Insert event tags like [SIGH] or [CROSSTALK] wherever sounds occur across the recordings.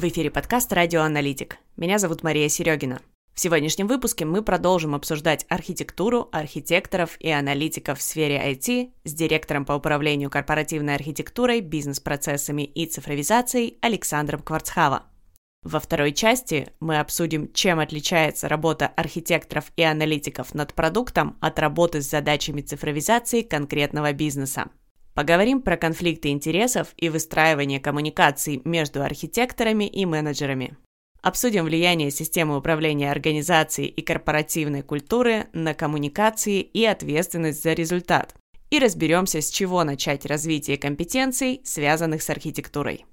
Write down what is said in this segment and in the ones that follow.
В эфире подкаст «Радиоаналитик». Меня зовут Мария Серегина. В сегодняшнем выпуске мы продолжим обсуждать архитектуру, архитекторов и аналитиков в сфере IT с директором по управлению корпоративной архитектурой, бизнес-процессами и цифровизацией Александром Кварцхава. Во второй части мы обсудим, чем отличается работа архитекторов и аналитиков над продуктом от работы с задачами цифровизации конкретного бизнеса. Поговорим про конфликты интересов и выстраивание коммуникаций между архитекторами и менеджерами. Обсудим влияние системы управления организацией и корпоративной культуры на коммуникации и ответственность за результат. И разберемся, с чего начать развитие компетенций, связанных с архитектурой.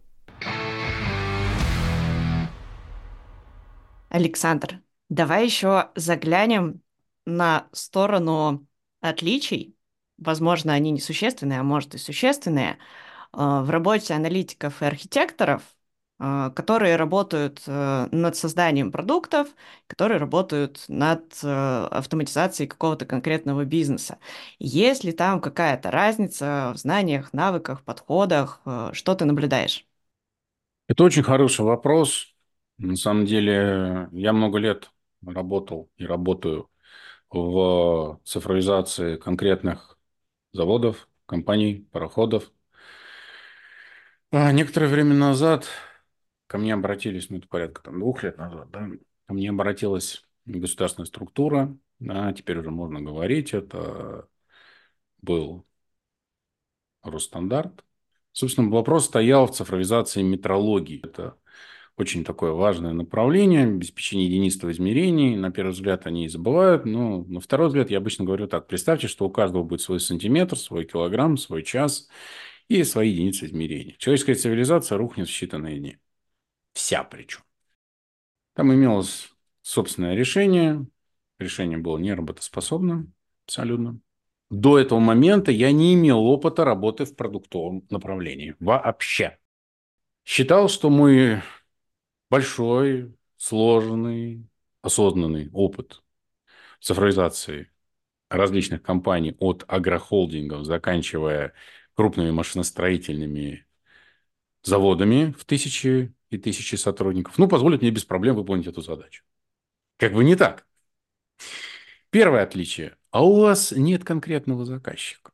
Александр, давай еще заглянем на сторону отличий возможно, они несущественные, а может и существенные, а, в работе аналитиков и архитекторов, а, которые работают э, над созданием продуктов, которые работают над э, автоматизацией какого-то конкретного бизнеса. Есть ли там какая-то разница в знаниях, навыках, подходах? Э, что ты наблюдаешь? Это очень хороший вопрос. На самом деле, я много лет работал и работаю в цифровизации конкретных заводов, компаний, пароходов. А некоторое время назад ко мне обратились, ну это порядка там, двух лет назад, да, ко мне обратилась государственная структура, да, теперь уже можно говорить, это был Росстандарт. Собственно, вопрос стоял в цифровизации метрологии. Это очень такое важное направление, обеспечение единства измерений. На первый взгляд они и забывают, но на второй взгляд я обычно говорю так. Представьте, что у каждого будет свой сантиметр, свой килограмм, свой час и свои единицы измерения. Человеческая цивилизация рухнет в считанные дни. Вся причем. Там имелось собственное решение. Решение было неработоспособным абсолютно. До этого момента я не имел опыта работы в продуктовом направлении. Вообще. Считал, что мой большой, сложный, осознанный опыт цифровизации различных компаний от агрохолдингов, заканчивая крупными машиностроительными заводами в тысячи и тысячи сотрудников, ну, позволит мне без проблем выполнить эту задачу. Как бы не так. Первое отличие. А у вас нет конкретного заказчика.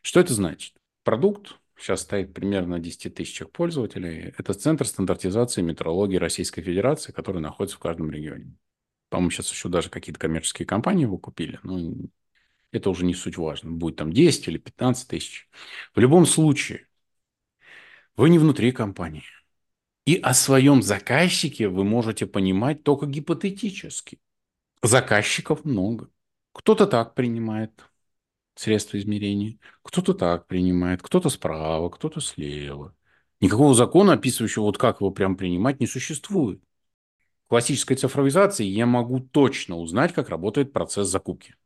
Что это значит? Продукт сейчас стоит примерно на 10 тысячах пользователей. Это Центр стандартизации метрологии Российской Федерации, который находится в каждом регионе. По-моему, сейчас еще даже какие-то коммерческие компании его купили. Но это уже не суть важно. Будет там 10 или 15 тысяч. В любом случае, вы не внутри компании. И о своем заказчике вы можете понимать только гипотетически. Заказчиков много. Кто-то так принимает средства измерения. Кто-то так принимает, кто-то справа, кто-то слева. Никакого закона, описывающего, вот как его прям принимать, не существует. В классической цифровизации я могу точно узнать, как работает процесс закупки.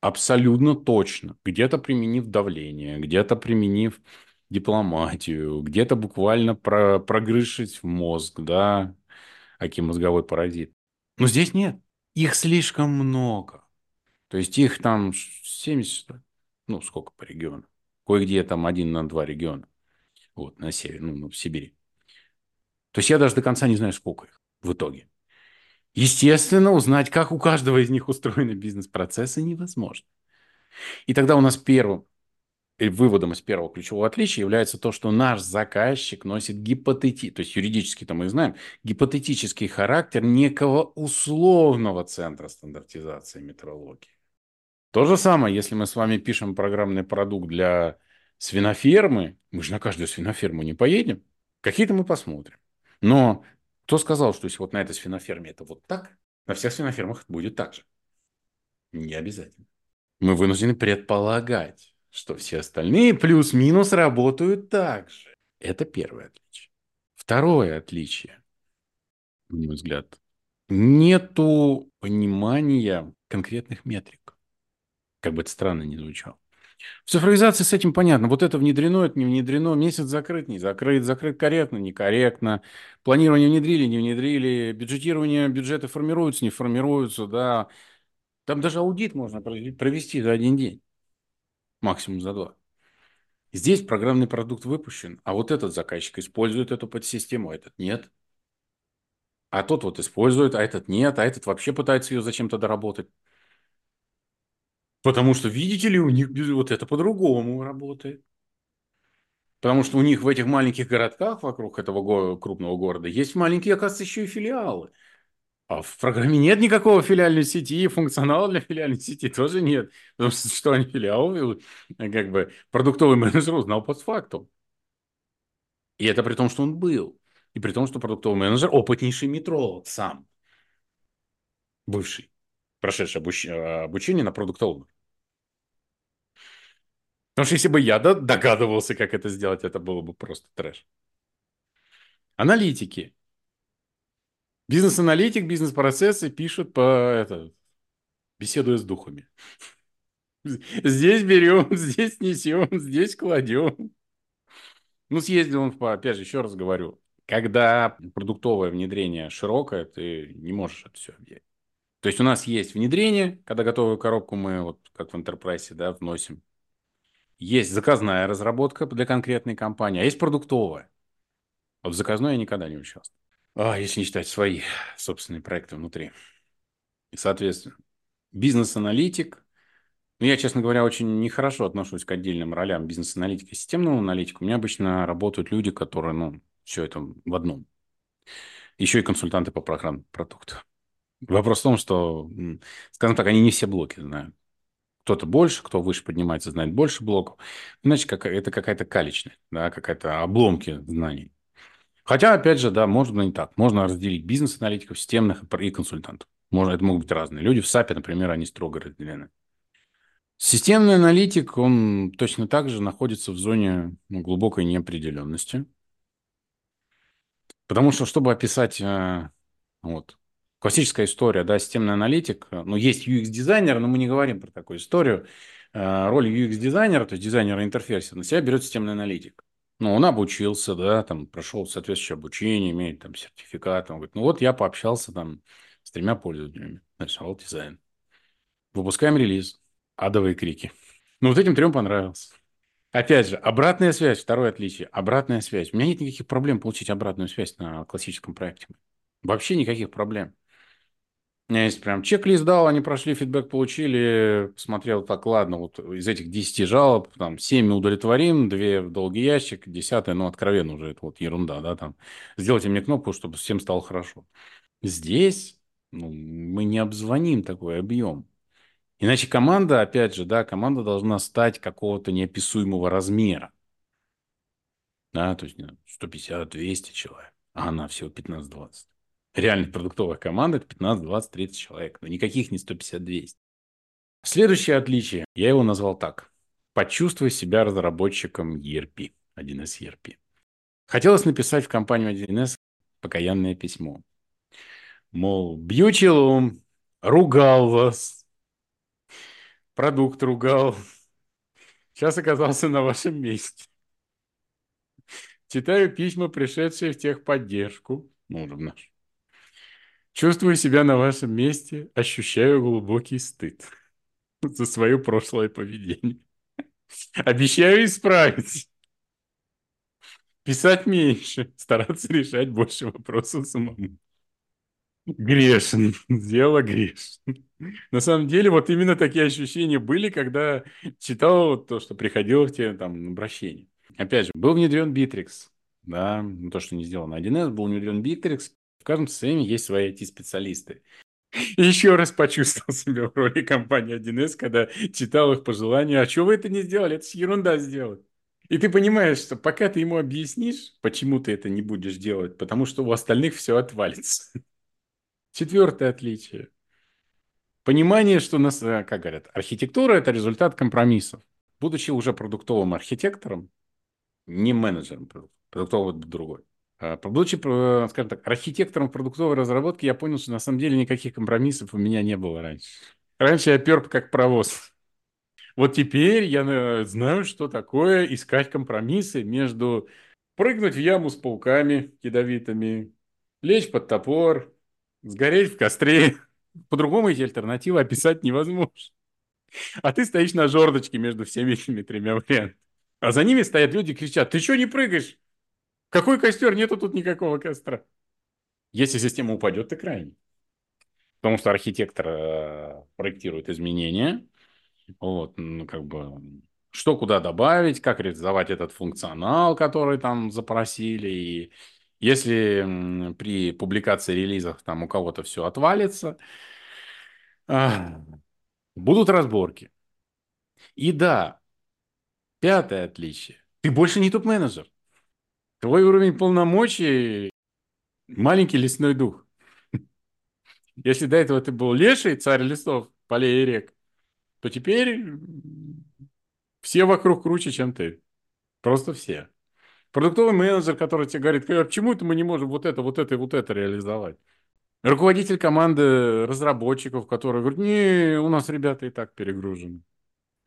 Абсолютно точно. Где-то применив давление, где-то применив дипломатию, где-то буквально про прогрызшись в мозг, да, аки мозговой паразит. Но здесь нет. Их слишком много. То есть их там 70, ну, сколько по региону. Кое-где там один на два региона. Вот, на севере, ну, ну, в Сибири. То есть я даже до конца не знаю, сколько их в итоге. Естественно, узнать, как у каждого из них устроены бизнес-процессы, невозможно. И тогда у нас первым выводом из первого ключевого отличия является то, что наш заказчик носит гипотетический, то есть юридически то мы знаем, гипотетический характер некого условного центра стандартизации метрологии. То же самое, если мы с вами пишем программный продукт для свинофермы, мы же на каждую свиноферму не поедем. Какие-то мы посмотрим. Но кто сказал, что если вот на этой свиноферме это вот так, на всех свинофермах будет так же? Не обязательно. Мы вынуждены предполагать, что все остальные плюс-минус работают так же. Это первое отличие. Второе отличие, на мой взгляд, нету понимания конкретных метрик. Как бы это странно ни звучало. В цифровизации с этим понятно. Вот это внедрено, это не внедрено. Месяц закрыт, не закрыт. Закрыт корректно, некорректно. Планирование внедрили, не внедрили. Бюджетирование, бюджеты формируются, не формируются. Да. Там даже аудит можно провести за один день. Максимум за два. Здесь программный продукт выпущен, а вот этот заказчик использует эту подсистему, а этот нет. А тот вот использует, а этот нет, а этот вообще пытается ее зачем-то доработать. Потому что, видите ли, у них вот это по-другому работает. Потому что у них в этих маленьких городках вокруг этого го- крупного города есть маленькие, оказывается, еще и филиалы. А в программе нет никакого филиальной сети, и функционала для филиальной сети тоже нет. Потому что что они филиалы, как бы продуктовый менеджер узнал постфактум. И это при том, что он был. И при том, что продуктовый менеджер опытнейший метролог сам. Бывший. Прошедший обуч... обучение на продуктовом. Потому что если бы я догадывался, как это сделать, это было бы просто трэш. Аналитики. Бизнес-аналитик, бизнес-процессы пишут по это, беседуя с духами. Здесь берем, [LAUGHS] здесь несем, здесь кладем. Ну, съездил он, опять же, еще раз говорю, когда продуктовое внедрение широкое, ты не можешь это все объять. То есть у нас есть внедрение, когда готовую коробку мы, вот как в Enterprise, да, вносим. Есть заказная разработка для конкретной компании, а есть продуктовая. Вот в заказной я никогда не участвовал. А, если не считать свои собственные проекты внутри. И, соответственно, бизнес-аналитик. Ну, я, честно говоря, очень нехорошо отношусь к отдельным ролям бизнес-аналитика и системного аналитика. У меня обычно работают люди, которые, ну, все это в одном. Еще и консультанты по программному продукту. Вопрос в том, что, скажем так, они не все блоки знают. Кто-то больше, кто выше поднимается, знает больше блоков. Иначе как, это какая-то калечность, да, какая-то обломки знаний. Хотя, опять же, да, можно и так. Можно разделить бизнес-аналитиков, системных и консультантов. Можно, это могут быть разные люди. В САПе, например, они строго разделены. Системный аналитик, он точно так же находится в зоне ну, глубокой неопределенности. Потому что, чтобы описать э, вот, классическая история, да, системный аналитик, ну, есть UX-дизайнер, но мы не говорим про такую историю. Э, роль UX-дизайнера, то есть дизайнера интерфейса, на себя берет системный аналитик. Ну, он обучился, да, там, прошел соответствующее обучение, имеет там сертификат. Он говорит, ну вот я пообщался там с тремя пользователями, нарисовал дизайн. Выпускаем релиз. Адовые крики. Ну, вот этим трем понравился. Опять же, обратная связь, второе отличие. Обратная связь. У меня нет никаких проблем получить обратную связь на классическом проекте. Вообще никаких проблем. У меня есть прям чек-лист дал, они прошли, фидбэк получили, посмотрел, так, ладно, вот из этих 10 жалоб, там, 7 удовлетворим, 2 в долгий ящик, 10 ну, откровенно уже, это вот ерунда, да, там, сделайте мне кнопку, чтобы всем стало хорошо. Здесь ну, мы не обзвоним такой объем. Иначе команда, опять же, да, команда должна стать какого-то неописуемого размера. Да, то есть 150-200 человек, а она всего 15-20. Реально продуктовая команда – это 15, 20, 30 человек. Но никаких не 150-200. Следующее отличие. Я его назвал так. Почувствуй себя разработчиком ERP. 1С ERP. Хотелось написать в компанию 1С покаянное письмо. Мол, бью челом, ругал вас, продукт ругал, сейчас оказался на вашем месте. Читаю письма, пришедшие в техподдержку, ну, в наш. Чувствую себя на вашем месте, ощущаю глубокий стыд [LAUGHS] за свое прошлое поведение. Обещаю исправить. Писать меньше, [LAUGHS] стараться решать больше вопросов самому. Грешен, [LAUGHS] дело грешен. На самом деле, вот именно такие ощущения были, когда читал то, что приходило в те там обращения. Опять же, был внедрен Bittrex, да, то, что не сделано 1С, был внедрен Bittrex, в каждом состоянии есть свои IT-специалисты. [LAUGHS] Еще раз почувствовал себя в роли компании 1С, когда читал их пожелания. А что вы это не сделали? Это же ерунда сделать. И ты понимаешь, что пока ты ему объяснишь, почему ты это не будешь делать, потому что у остальных все отвалится. [LAUGHS] Четвертое отличие. Понимание, что нас, э, как говорят, архитектура – это результат компромиссов. Будучи уже продуктовым архитектором, не менеджером продуктового другой, а, Будучи, э, скажем так, архитектором продуктовой разработки, я понял, что на самом деле никаких компромиссов у меня не было раньше. Раньше я пер как провоз. Вот теперь я э, знаю, что такое искать компромиссы между прыгнуть в яму с пауками ядовитыми, лечь под топор, сгореть в костре. По-другому эти альтернативы описать невозможно. А ты стоишь на жердочке между всеми этими тремя вариантами. А за ними стоят люди и кричат, ты что не прыгаешь? Какой костер? Нету тут никакого костра. Если система упадет, ты крайний. Потому что архитектор э, проектирует изменения, вот, ну, как бы, что куда добавить, как реализовать этот функционал, который там запросили. И если при публикации релизов там у кого-то все отвалится, а, будут разборки. И да, пятое отличие. Ты больше не топ-менеджер. Твой уровень полномочий – маленький лесной дух. Если до этого ты был леший, царь лесов, полей и рек, то теперь все вокруг круче, чем ты. Просто все. Продуктовый менеджер, который тебе говорит, а почему это мы не можем вот это, вот это и вот это реализовать? Руководитель команды разработчиков, который говорит, не, у нас ребята и так перегружены.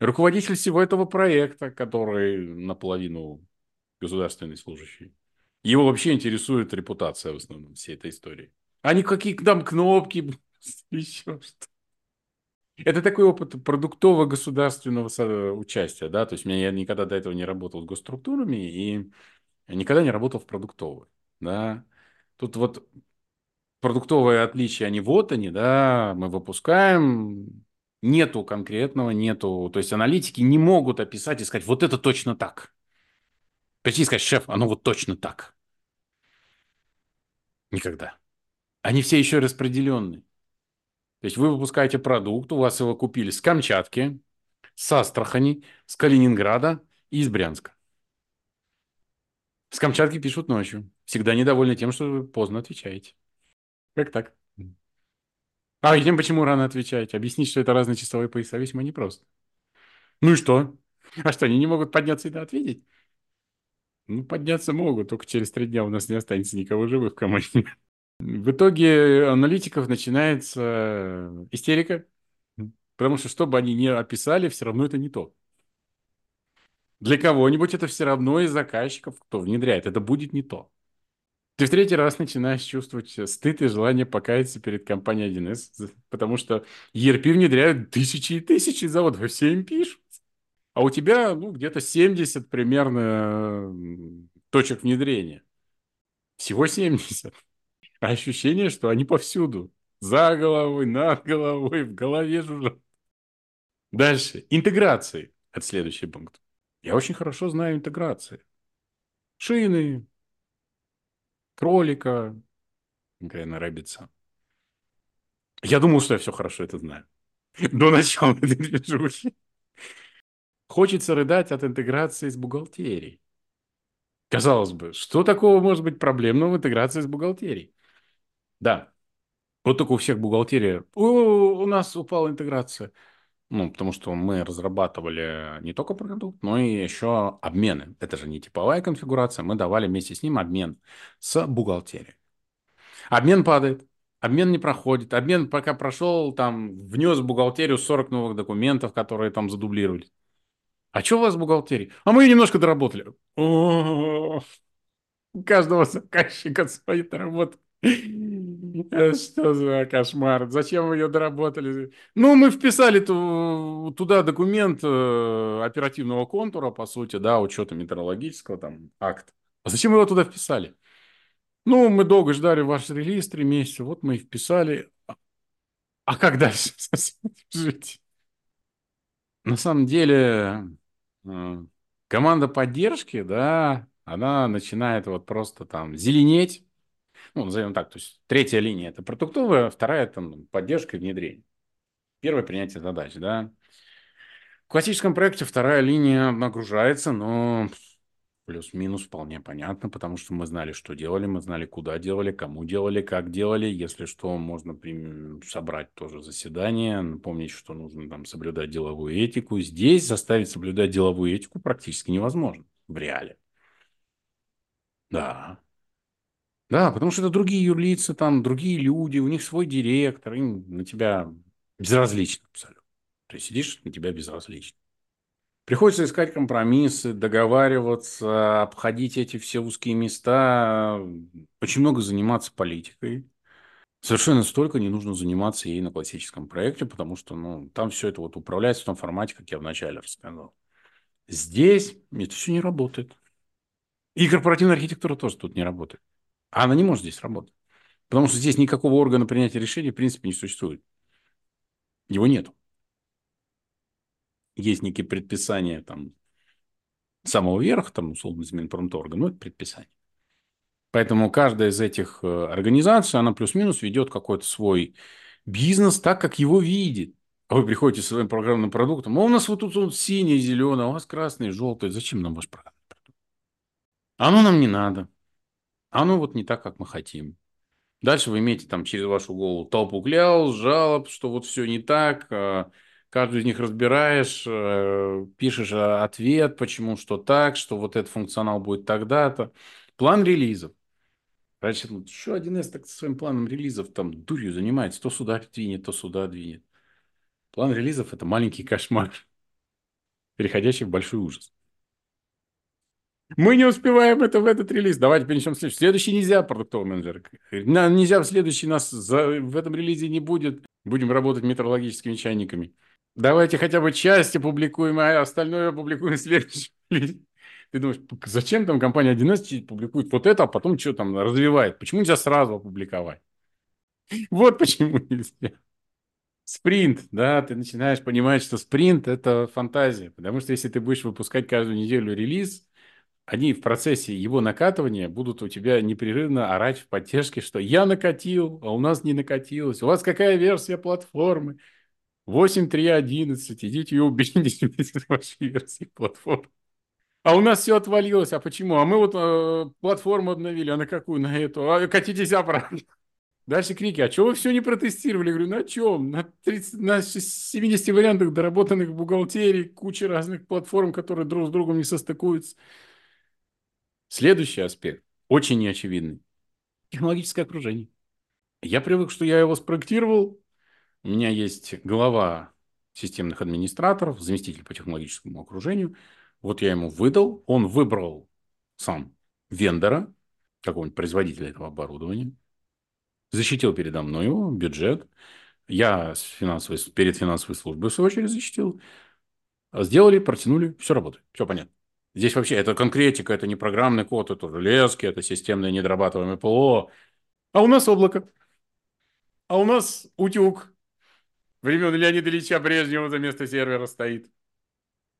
Руководитель всего этого проекта, который наполовину государственный служащий. Его вообще интересует репутация в основном всей этой истории. А не какие там кнопки, [LAUGHS] еще что это такой опыт продуктового государственного участия, да, то есть меня, я никогда до этого не работал с госструктурами и никогда не работал в продуктовой, да. Тут вот продуктовые отличия, они вот они, да, мы выпускаем, нету конкретного, нету, то есть аналитики не могут описать и сказать, вот это точно так. Прийти и сказать, шеф, оно вот точно так. Никогда. Они все еще распределенные. То есть вы выпускаете продукт, у вас его купили с Камчатки, с Астрахани, с Калининграда и из Брянска. С Камчатки пишут ночью. Всегда недовольны тем, что вы поздно отвечаете. Как так? А тем почему рано отвечаете? Объяснить, что это разные часовые пояса, весьма непросто. Ну и что? А что, они не могут подняться и ответить? Ну, подняться могут, только через три дня у нас не останется никого живых в команде. В итоге аналитиков начинается истерика, потому что что бы они ни описали, все равно это не то. Для кого-нибудь это все равно из заказчиков, кто внедряет, это будет не то. Ты в третий раз начинаешь чувствовать стыд и желание покаяться перед компанией 1С, потому что ERP внедряют тысячи и тысячи заводов, все им пишут. А у тебя ну, где-то 70 примерно точек внедрения. Всего 70. А ощущение, что они повсюду. За головой, над головой, в голове жужжат. Дальше. Интеграции. Это следующий пункт. Я очень хорошо знаю интеграции. Шины, кролика, конкретно рыбица. Я думал, что я все хорошо это знаю. До начала [LAUGHS] этой движухи. Хочется рыдать от интеграции с бухгалтерией. Казалось бы, что такого может быть проблемного в интеграции с бухгалтерией? Да. Вот только у всех бухгалтерия. у нас упала интеграция. Ну, потому что мы разрабатывали не только продукт, но и еще обмены. Это же не типовая конфигурация. Мы давали вместе с ним обмен с бухгалтерией. Обмен падает. Обмен не проходит. Обмен пока прошел, там, внес в бухгалтерию 40 новых документов, которые там задублировались. А что у вас в бухгалтерии? А мы немножко доработали. О, у каждого заказчика свои доработки. Что за кошмар? Зачем вы ее доработали? Ну, мы вписали ту, туда документ э, оперативного контура, по сути, да, учета метеорологического там акт. А зачем вы его туда вписали? Ну, мы долго ждали ваш релиз, три месяца, вот мы и вписали. А как дальше [LAUGHS] жить? На самом деле, команда поддержки, да, она начинает вот просто там зеленеть, ну, назовем так, то есть третья линия – это продуктовая, вторая – это поддержка и внедрение. Первое – принятие задач, да. В классическом проекте вторая линия нагружается, но плюс-минус вполне понятно, потому что мы знали, что делали, мы знали, куда делали, кому делали, как делали. Если что, можно собрать тоже заседание, напомнить, что нужно там соблюдать деловую этику. Здесь заставить соблюдать деловую этику практически невозможно в реале. Да, да, потому что это другие юрлицы, там другие люди, у них свой директор, им на тебя безразлично абсолютно. Ты сидишь, на тебя безразлично. Приходится искать компромиссы, договариваться, обходить эти все узкие места, очень много заниматься политикой. Совершенно столько не нужно заниматься ей на классическом проекте, потому что ну, там все это вот управляется в том формате, как я вначале рассказал. Здесь это все не работает. И корпоративная архитектура тоже тут не работает. Она не может здесь работать. Потому что здесь никакого органа принятия решений в принципе не существует. Его нет. Есть некие предписания там самого верха, там, условно, Минпромторга, но это предписание. Поэтому каждая из этих э, организаций, она плюс-минус ведет какой-то свой бизнес так, как его видит. А вы приходите со своим программным продуктом, а у нас вот тут вот синий, зеленый, а у вас красный, желтый. Зачем нам ваш программный продукт? Оно нам не надо. Оно вот не так, как мы хотим. Дальше вы имеете там через вашу голову толпу клял, жалоб, что вот все не так. Каждую из них разбираешь, э, пишешь ответ, почему, что так, что вот этот функционал будет тогда-то. План релизов. Раньше ну, еще один с так своим планом релизов там дурью занимается. То сюда двинет, то сюда двинет. План релизов – это маленький кошмар, переходящий в большой ужас. Мы не успеваем это в этот релиз. Давайте перенесем следующий. Следующий нельзя, продуктовый менеджер. Нельзя в следующий нас за, в этом релизе не будет. Будем работать метрологическими чайниками. Давайте хотя бы часть опубликуем, а остальное следующем релизе. Ты думаешь, зачем там компания 11 публикует вот это, а потом что там развивает? Почему нельзя сразу опубликовать? Вот почему нельзя. Спринт, да, ты начинаешь понимать, что спринт – это фантазия. Потому что если ты будешь выпускать каждую неделю релиз, они в процессе его накатывания будут у тебя непрерывно орать в поддержке, что я накатил, а у нас не накатилось. У вас какая версия платформы? 8.3.11. Идите и убедитесь в [LAUGHS] вашей версии платформы. А у нас все отвалилось. А почему? А мы вот э, платформу обновили. А на какую? На эту. А катитесь обратно. Дальше крики. А чего вы все не протестировали? Я говорю, на чем? На, 30, на 70 вариантах доработанных в бухгалтерии, куча разных платформ, которые друг с другом не состыкуются. Следующий аспект, очень неочевидный. Технологическое окружение. Я привык, что я его спроектировал. У меня есть глава системных администраторов, заместитель по технологическому окружению – вот я ему выдал, он выбрал сам вендора, какого-нибудь производителя этого оборудования, защитил передо мной его бюджет, я с финансовой, перед финансовой службой, в свою очередь, защитил. Сделали, протянули, все работает, все понятно. Здесь вообще это конкретика, это не программный код, это железки, это системное недорабатываемое ПО. А у нас облако. А у нас утюг. Времен Леонида Ильича Брежнева за место сервера стоит.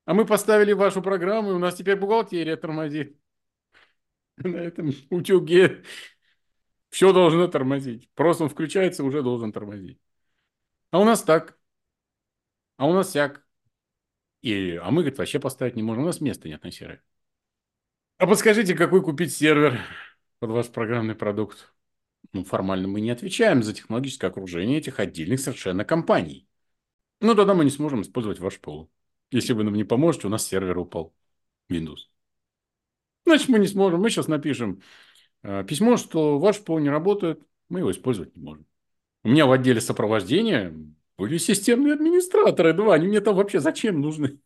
А мы поставили вашу программу, и у нас теперь бухгалтерия тормозит. На этом утюге все должно тормозить. Просто он включается, уже должен тормозить. А у нас так. А у нас всяк. И, а мы, говорит, вообще поставить не можем. У нас места нет на сервере. А подскажите, какой купить сервер под ваш программный продукт? Ну, формально мы не отвечаем за технологическое окружение этих отдельных совершенно компаний. Ну, тогда мы не сможем использовать ваш пол. Если вы нам не поможете, у нас сервер упал. Windows. Значит, мы не сможем. Мы сейчас напишем э, письмо, что ваш ПО не работает, мы его использовать не можем. У меня в отделе сопровождения были системные администраторы, два. Они мне там вообще зачем нужны?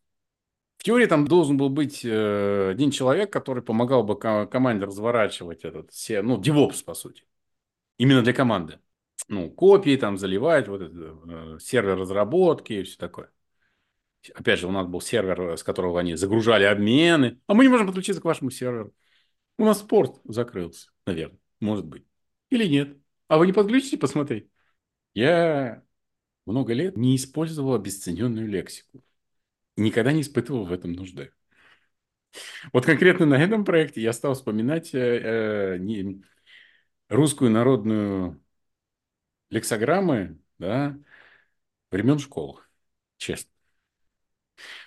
В теории там должен был быть э, один человек, который помогал бы команде разворачивать этот, все, ну, DevOps, по сути. Именно для команды. Ну, копии там заливать, вот это, э, сервер разработки и все такое. Опять же, у нас был сервер, с которого они загружали обмены. А мы не можем подключиться к вашему серверу. У нас спорт закрылся, наверное. Может быть. Или нет. А вы не подключите посмотреть? Я много лет не использовал обесцененную лексику. Никогда не испытывал в этом нужды. Вот конкретно на этом проекте я стал вспоминать э, э, не, русскую народную лексограммы да, времен школы. Честно.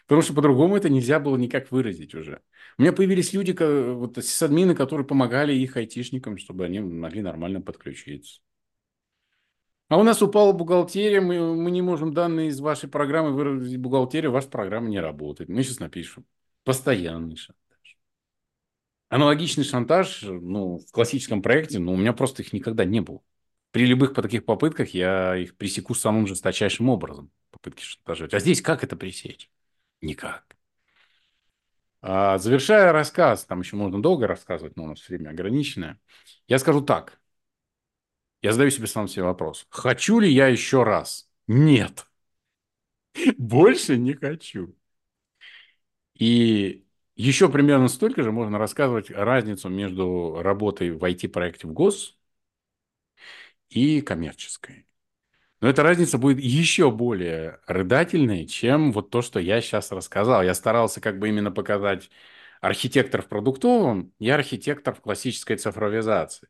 Потому что по-другому это нельзя было никак выразить уже. У меня появились люди, вот сисадмины, которые помогали их айтишникам, чтобы они могли нормально подключиться. А у нас упала бухгалтерия, мы, мы не можем данные из вашей программы выразить бухгалтерию, ваша программа не работает. Мы сейчас напишем. Постоянный шантаж. Аналогичный шантаж, ну, в классическом проекте, ну, у меня просто их никогда не было. При любых по таких попытках я их пресеку самым жесточайшим образом. Попытки шантажировать. А здесь как это пресечь? Никак. А, завершая рассказ, там еще можно долго рассказывать, но у нас время ограниченное. Я скажу так. Я задаю себе сам себе вопрос. Хочу ли я еще раз? Нет. [LAUGHS] Больше не хочу. И еще примерно столько же можно рассказывать разницу между работой в IT-проекте в ГОС и коммерческой. Но эта разница будет еще более рыдательной, чем вот то, что я сейчас рассказал. Я старался как бы именно показать архитектор в продуктовом и архитектор в классической цифровизации.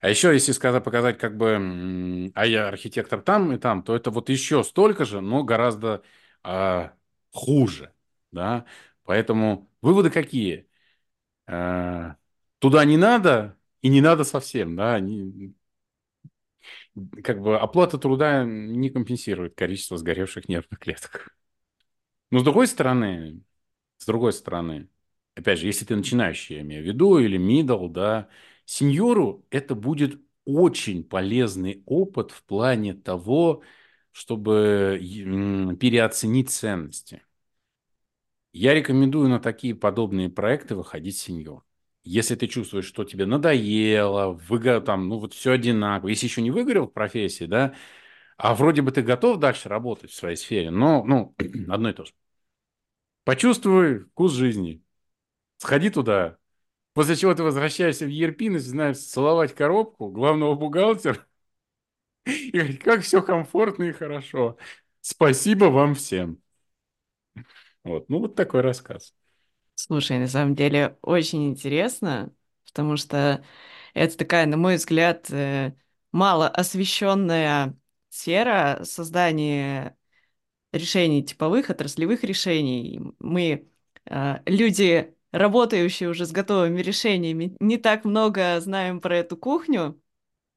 А еще, если сказать, показать, как бы, а я архитектор там и там, то это вот еще столько же, но гораздо а, хуже, да. Поэтому выводы какие? А, туда не надо и не надо совсем, да. Как бы оплата труда не компенсирует количество сгоревших нервных клеток. Но с другой стороны, с другой стороны, опять же, если ты начинающий, я имею в виду, или middle, да, Сеньору это будет очень полезный опыт в плане того, чтобы переоценить ценности. Я рекомендую на такие подобные проекты выходить сеньор. Если ты чувствуешь, что тебе надоело, выго... там, ну вот все одинаково, если еще не выгорел в профессии, да, а вроде бы ты готов дальше работать в своей сфере, но, ну, [CLEARS THROAT] одно и то же. Почувствуй вкус жизни. Сходи туда, После чего ты возвращаешься в ERP, начинаешь целовать коробку главного бухгалтера [LAUGHS] и говорить, как все комфортно и хорошо. Спасибо вам всем. Вот, ну вот такой рассказ. Слушай, на самом деле очень интересно, потому что это такая, на мой взгляд, э, мало освещенная сфера создания решений типовых, отраслевых решений. Мы, э, люди работающие уже с готовыми решениями, не так много знаем про эту кухню.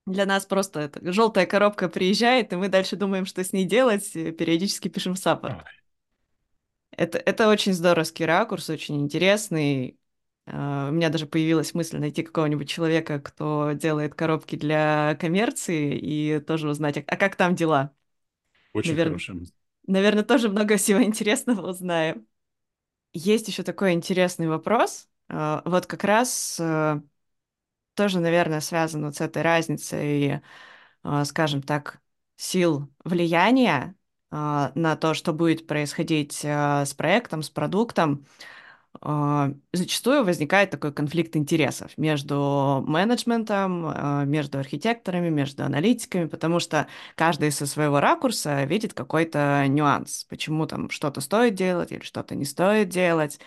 Для нас просто желтая коробка приезжает, и мы дальше думаем, что с ней делать, периодически пишем саппорт. Это, это очень здоровский ракурс, очень интересный. Uh, у меня даже появилась мысль найти какого-нибудь человека, кто делает коробки для коммерции, и тоже узнать, а, а как там дела. Очень Навер... хорошая мысль. Наверное, тоже много всего интересного узнаем. Есть еще такой интересный вопрос. А, вот как раз э, тоже, наверное, связан вот с этой разницей, а, скажем так, сил влияния а, на то, что будет происходить с проектом, с продуктом. А, зачастую возникает такой конфликт интересов между менеджментом, а, между архитекторами, между аналитиками, потому что каждый со своего ракурса видит какой-то нюанс, почему там что-то стоит делать или что-то не стоит делать.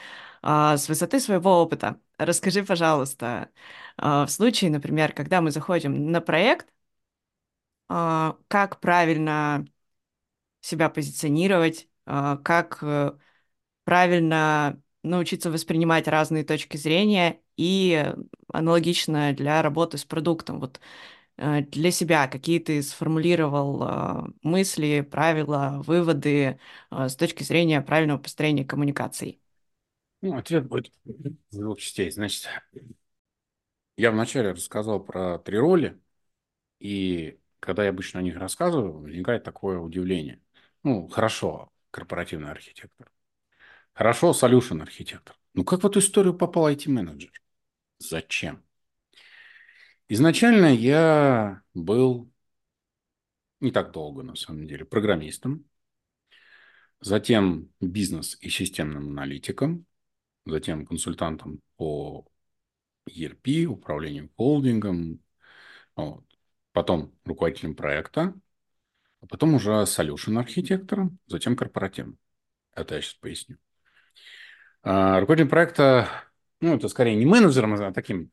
А, с высоты своего опыта расскажи, пожалуйста, в случае, например, когда мы заходим на проект, как правильно себя позиционировать, как э, правильно научиться воспринимать разные точки зрения и аналогично для работы с продуктом. Вот э, для себя какие ты сформулировал э, мысли, правила, выводы э, с точки зрения правильного построения коммуникаций? Ну, ответ будет в двух частей. Значит, я вначале рассказал про три роли, и когда я обычно о них рассказываю, возникает такое удивление. Ну, хорошо, корпоративный архитектор. Хорошо, solution архитектор. Ну как в эту историю попал IT-менеджер? Зачем? Изначально я был не так долго, на самом деле, программистом, затем бизнес- и системным аналитиком, затем консультантом по ERP, управлению холдингом, вот. потом руководителем проекта, а потом уже solution архитектором, затем корпоративным. Это я сейчас поясню. А, руководитель проекта, ну, это скорее не менеджером, а таким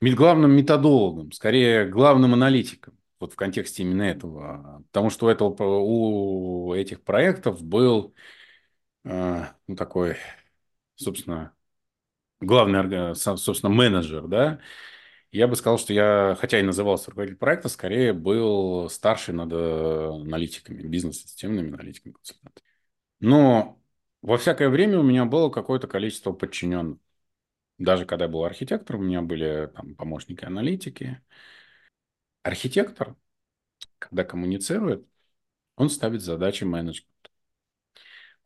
главным методологом, скорее главным аналитиком, вот в контексте именно этого. Потому что у, этого, у этих проектов был а, ну, такой, собственно, главный, собственно, менеджер, да, я бы сказал, что я, хотя и назывался руководитель проекта, скорее был старший над э, аналитиками, бизнес-системными аналитиками, консультантами. Но во всякое время у меня было какое-то количество подчиненных. Даже когда я был архитектором, у меня были там, помощники аналитики. Архитектор, когда коммуницирует, он ставит задачи менеджмента.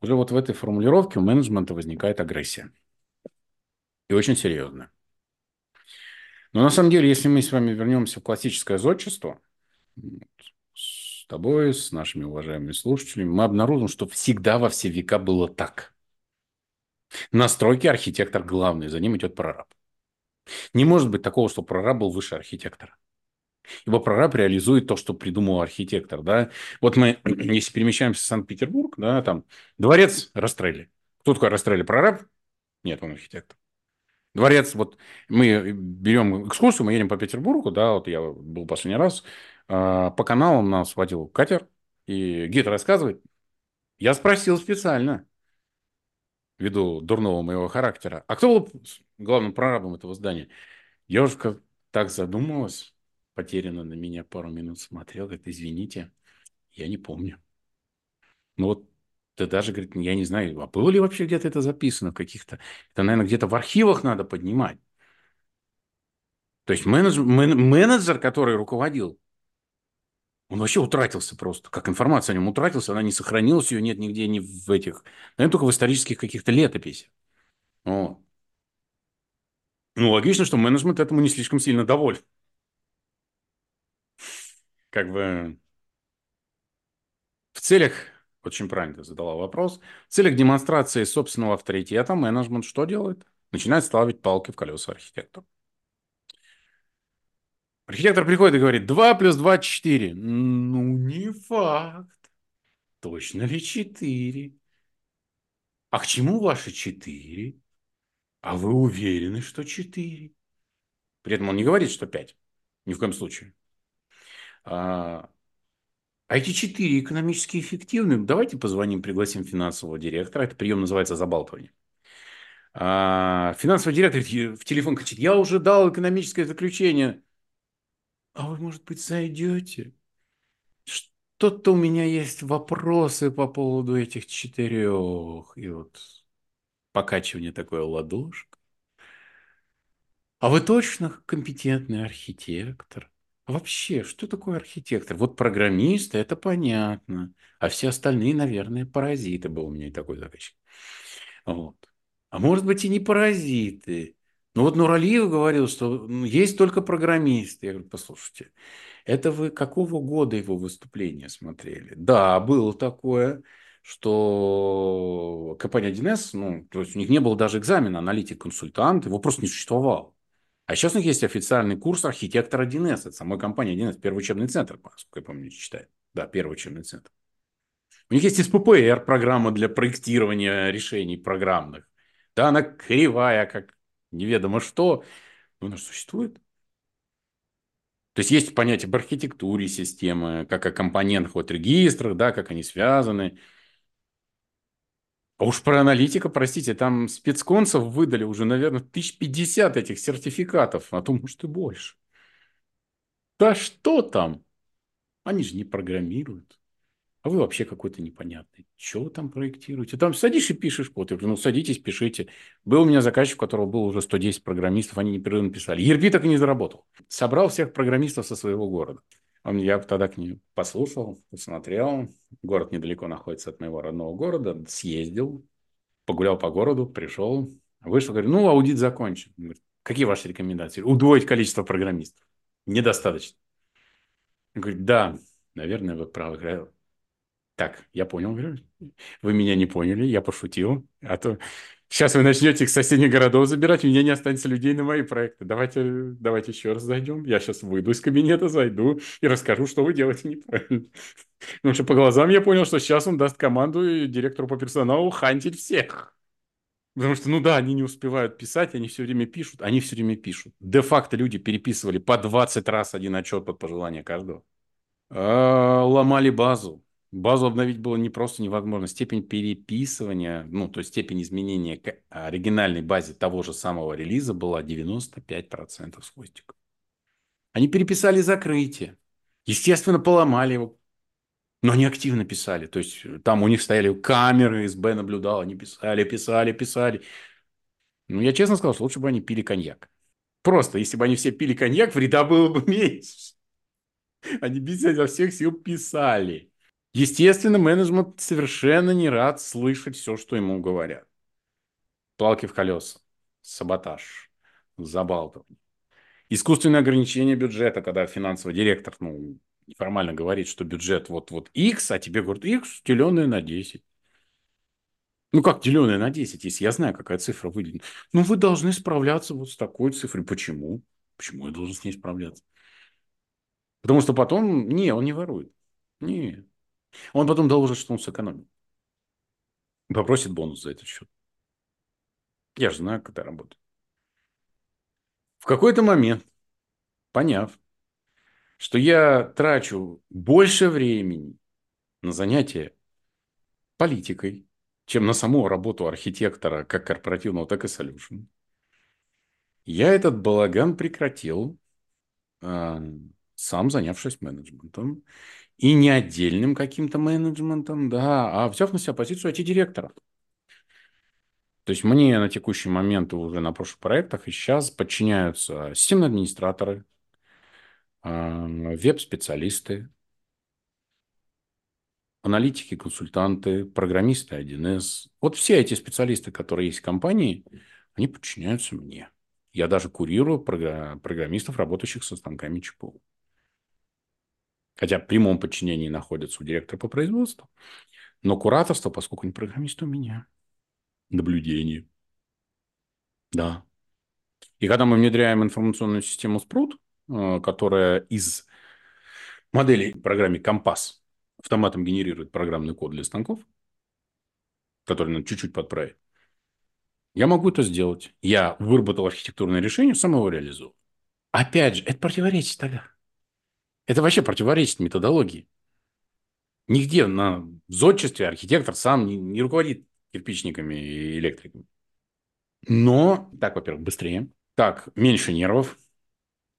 Уже вот в этой формулировке у менеджмента возникает агрессия. И очень серьезная. Но на самом деле, если мы с вами вернемся в классическое зодчество, тобой, с нашими уважаемыми слушателями, мы обнаружим, что всегда во все века было так. На стройке архитектор главный, за ним идет прораб. Не может быть такого, что прораб был выше архитектора. Его прораб реализует то, что придумал архитектор. Да? Вот мы, [CLEARS THROAT] если перемещаемся в Санкт-Петербург, да, там дворец Растрелли. Кто такой Растрелли? Прораб? Нет, он архитектор. Дворец, вот мы берем экскурсию, мы едем по Петербургу, да, вот я был последний раз, а, по каналам нас водил катер, и гид рассказывает. Я спросил специально, ввиду дурного моего характера, а кто был главным прорабом этого здания? Девушка так задумалась, потерянно на меня пару минут смотрел, говорит, извините, я не помню. Ну вот да даже, говорит, я не знаю, а было ли вообще где-то это записано в каких-то... Это, наверное, где-то в архивах надо поднимать. То есть менеджер, менеджер, который руководил, он вообще утратился просто. Как информация о нем утратилась, она не сохранилась, ее нет нигде ни в этих... Наверное, только в исторических каких-то летописях. Вот. Ну, логично, что менеджмент этому не слишком сильно доволен. Как бы в целях очень правильно задала вопрос. В целях демонстрации собственного авторитета менеджмент что делает? Начинает ставить палки в колеса архитектору. Архитектор приходит и говорит, 2 плюс 2 – 4. Ну, не факт. Точно ли 4? А к чему ваши 4? А вы уверены, что 4? При этом он не говорит, что 5. Ни в коем случае. А, а эти четыре экономически эффективны. Давайте позвоним, пригласим финансового директора. Это прием называется забалтывание. А, финансовый директор в телефон кричит, я уже дал экономическое заключение. А вы, может быть, зайдете? Что-то у меня есть вопросы по поводу этих четырех. И вот покачивание такое ладошка. А вы точно компетентный архитектор? Вообще, что такое архитектор? Вот программисты, это понятно. А все остальные, наверное, паразиты. Был у меня и такой заказчик. Вот. А может быть и не паразиты. Ну вот Нуралиев говорил, что ну, есть только программисты. Я говорю, послушайте, это вы какого года его выступление смотрели? Да, было такое, что компания 1С, ну, то есть у них не было даже экзамена аналитик-консультант, его просто не существовало. А сейчас у них есть официальный курс архитектора 1С. Это самой компания 1С, первый учебный центр, поскольку я помню, читает. Да, первый учебный центр. У них есть СППР, программа для проектирования решений программных. Да, она кривая, как неведомо что, но она существует. То есть есть понятие об архитектуре системы, как о компонентах, вот регистрах, да, как они связаны. А уж про аналитика, простите, там спецконцев выдали уже, наверное, 1050 этих сертификатов, а то, может, и больше. Да что там? Они же не программируют. А вы вообще какой-то непонятный. Чего там проектируете? Там садишь и пишешь код. Я говорю, ну садитесь, пишите. Был у меня заказчик, у которого было уже 110 программистов, они непрерывно писали. ERP так и не заработал. Собрал всех программистов со своего города. Я тогда к ним послушал, посмотрел. Город недалеко находится от моего родного города. Съездил, погулял по городу, пришел, вышел, говорю, ну, аудит закончен. Говорит, Какие ваши рекомендации? Удвоить количество программистов. Недостаточно. Говорит, да, наверное, вы правы. Так, я понял, говорю. Вы меня не поняли, я пошутил. А то Сейчас вы начнете их соседних городов забирать, у меня не останется людей на мои проекты. Давайте, давайте еще раз зайдем. Я сейчас выйду из кабинета, зайду и расскажу, что вы делаете неправильно. Потому что по глазам я понял, что сейчас он даст команду директору по персоналу хантить всех. Потому что, ну да, они не успевают писать, они все время пишут, они все время пишут. Де-факто люди переписывали по 20 раз один отчет под пожелание каждого. А, ломали базу. Базу обновить было не просто невозможно. Степень переписывания, ну, то есть степень изменения к оригинальной базе того же самого релиза была 95% с хвостиком. Они переписали закрытие. Естественно, поломали его. Но они активно писали. То есть там у них стояли камеры, СБ наблюдал, они писали, писали, писали. Ну, я честно сказал, что лучше бы они пили коньяк. Просто, если бы они все пили коньяк, вреда было бы [LAUGHS] меньше. Они без всех сил писали. Естественно, менеджмент совершенно не рад слышать все, что ему говорят. Плалки в колеса, саботаж, забалтывание. Искусственное ограничение бюджета, когда финансовый директор ну, неформально говорит, что бюджет вот-вот X, а тебе говорят X, деленное на 10. Ну как деленное на 10, если я знаю, какая цифра выделена? Ну вы должны справляться вот с такой цифрой. Почему? Почему я должен с ней справляться? Потому что потом, не, он не ворует. Не. Он потом доложит, что он сэкономил. Попросит бонус за этот счет. Я же знаю, как это работает. В какой-то момент, поняв, что я трачу больше времени на занятия политикой, чем на саму работу архитектора, как корпоративного, так и solution. Я этот балаган прекратил, а, сам занявшись менеджментом. И не отдельным каким-то менеджментом, да, а взяв на себя позицию IT-директора. То есть мне на текущий момент уже на прошлых проектах и сейчас подчиняются системные администраторы, а, веб-специалисты, аналитики, консультанты, программисты 1С. Вот все эти специалисты, которые есть в компании, они подчиняются мне. Я даже курирую программистов, работающих со станками ЧПУ. Хотя в прямом подчинении находятся у директора по производству. Но кураторство, поскольку не программист, у меня – наблюдение. Да. И когда мы внедряем информационную систему Sprut, э, которая из модели в программе Компас автоматом генерирует программный код для станков, который надо чуть-чуть подправить, я могу это сделать. Я выработал архитектурное решение, сам его реализую. Опять же, это противоречит тогда. Это вообще противоречит методологии. Нигде на зодчестве архитектор сам не, не руководит кирпичниками и электриками. Но так, во-первых, быстрее, так меньше нервов,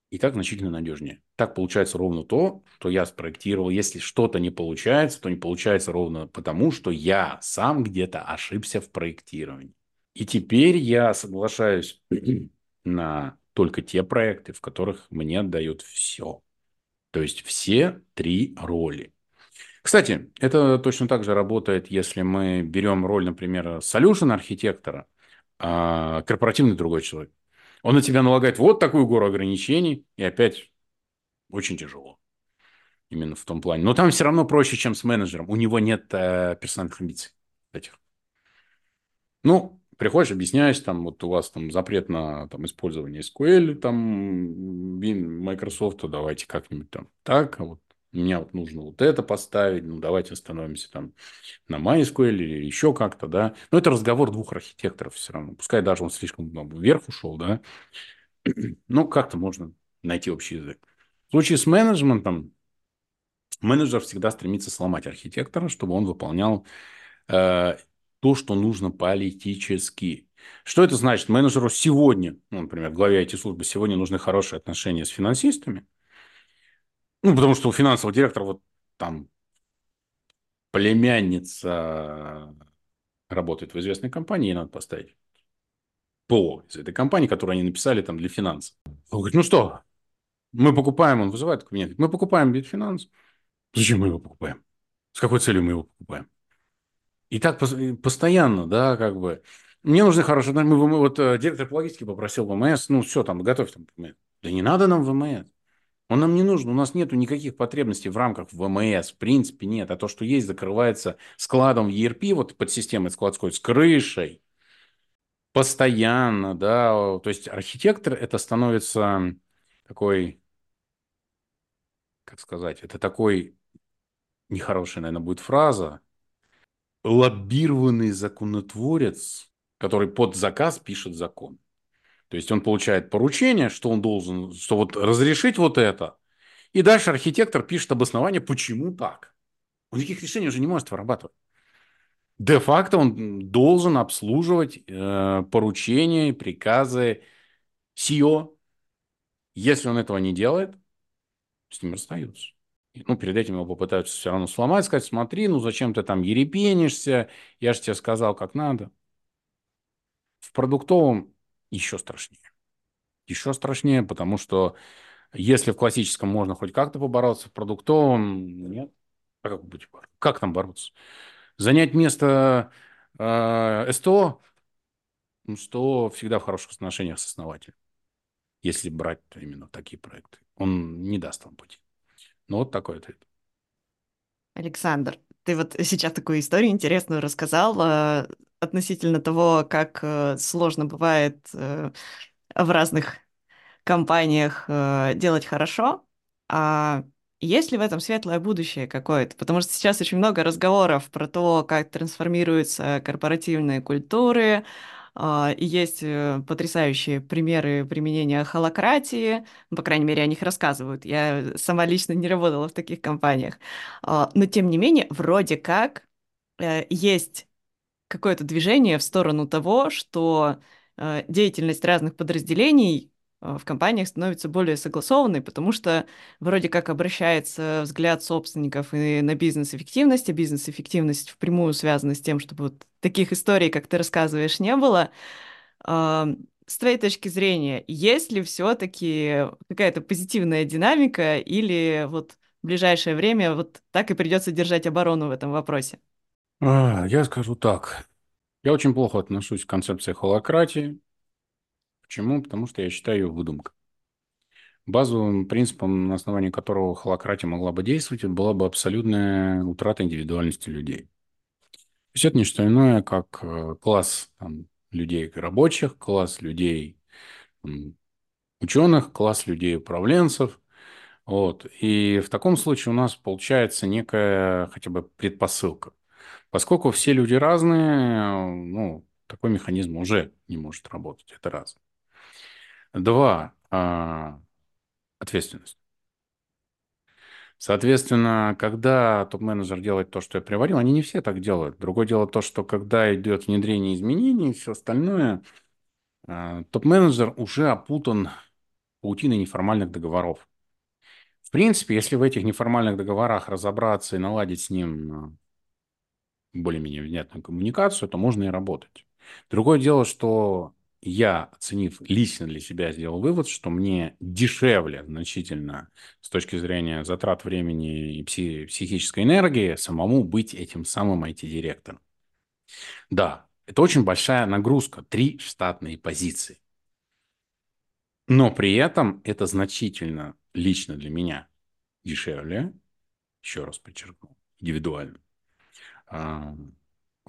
и так значительно надежнее. Так получается ровно то, что я спроектировал. Если что-то не получается, то не получается ровно потому, что я сам где-то ошибся в проектировании. И теперь я соглашаюсь [CLEARS THROAT] на только те проекты, в которых мне отдают все. То есть все три роли. Кстати, это точно так же работает, если мы берем роль, например, solution архитектора, а корпоративный другой человек. Он на тебя налагает вот такую гору ограничений, и опять очень тяжело. Именно в том плане. Но там все равно проще, чем с менеджером. У него нет э, персональных амбиций этих. Ну, приходишь, объясняешь, там, вот у вас там запрет на там, использование SQL, там, Microsoft, давайте как-нибудь там так, а вот мне вот нужно вот это поставить, ну, давайте остановимся там на MySQL или еще как-то, да. Но это разговор двух архитекторов все равно. Пускай даже он слишком ну, вверх ушел, да. [CLEARS THROAT] Но как-то можно найти общий язык. В случае с менеджментом, менеджер всегда стремится сломать архитектора, чтобы он выполнял э, то, что нужно политически. Что это значит? Менеджеру сегодня, ну, например, главе IT-службы сегодня нужны хорошие отношения с финансистами. Ну, потому что у финансового директора вот там племянница работает в известной компании, ей надо поставить ПО из этой компании, которую они написали там для финансов. Он говорит, ну что, мы покупаем, он вызывает кабинет, мы покупаем Битфинанс. Зачем мы его покупаем? С какой целью мы его покупаем? И так постоянно, да, как бы. Мне нужны хорошие... Мы, мы, вот э, директор по логистике попросил WMS, ну, все, там, готовь там WMS. Да не надо нам ВМС. Он нам не нужен. У нас нет никаких потребностей в рамках ВМС. В принципе, нет. А то, что есть, закрывается складом ERP, вот под системой складской, с крышей. Постоянно, да. То есть архитектор это становится такой, как сказать, это такой нехорошая, наверное, будет фраза, лоббированный законотворец, который под заказ пишет закон. То есть он получает поручение, что он должен, что вот разрешить вот это. И дальше архитектор пишет обоснование, почему так. Он никаких решений уже не может вырабатывать. Де-факто он должен обслуживать э, поручения, приказы CEO. Если он этого не делает, с ним расстаются. Ну, перед этим его попытаются все равно сломать, сказать, смотри, ну зачем ты там ерепенишься, я же тебе сказал, как надо. В продуктовом еще страшнее. Еще страшнее, потому что если в классическом можно хоть как-то побороться, в продуктовом нет. А как быть? Как там бороться? Занять место э, СТО? Ну, СТО всегда в хороших отношениях с основателем. Если брать именно такие проекты. Он не даст вам пути. Ну, вот такой ответ. Александр, ты вот сейчас такую историю интересную рассказал э, относительно того, как э, сложно бывает э, в разных компаниях э, делать хорошо. А Есть ли в этом светлое будущее какое-то? Потому что сейчас очень много разговоров про то, как трансформируются корпоративные культуры, и есть э, потрясающие примеры применения холократии, ну, по крайней мере, о них рассказывают. Я сама лично не работала в таких компаниях. А, но, тем не менее, вроде как э, есть какое-то движение в сторону того, что э, деятельность разных подразделений в компаниях становится более согласованной, потому что вроде как обращается взгляд собственников и на бизнес-эффективность, а бизнес-эффективность впрямую связана с тем, чтобы вот таких историй, как ты рассказываешь, не было. Э, с твоей точки зрения, есть ли все-таки какая-то позитивная динамика или вот в ближайшее время вот так и придется держать оборону в этом вопросе? А, я скажу так. Я очень плохо отношусь к концепции холократии. Почему? Потому что я считаю ее выдумкой. Базовым принципом, на основании которого холократия могла бы действовать, была бы абсолютная утрата индивидуальности людей. То есть это не что иное, как э, класс там, людей рабочих, класс людей там, ученых, класс людей управленцев. Вот. И в таком случае у нас получается некая хотя бы предпосылка. Поскольку все люди разные, ну, такой механизм уже не может работать. Это раз. Два. А, ответственность. Соответственно, когда топ-менеджер делает то, что я приварил, они не все так делают. Другое дело то, что когда идет внедрение изменений и все остальное, а, топ-менеджер уже опутан паутиной неформальных договоров. В принципе, если в этих неформальных договорах разобраться и наладить с ним а, более-менее внятную коммуникацию, то можно и работать. Другое дело, что я, оценив лично для себя, сделал вывод, что мне дешевле значительно с точки зрения затрат времени и пси- психической энергии самому быть этим самым IT-директором. Да, это очень большая нагрузка, три штатные позиции. Но при этом это значительно лично для меня дешевле, еще раз подчеркну, индивидуально,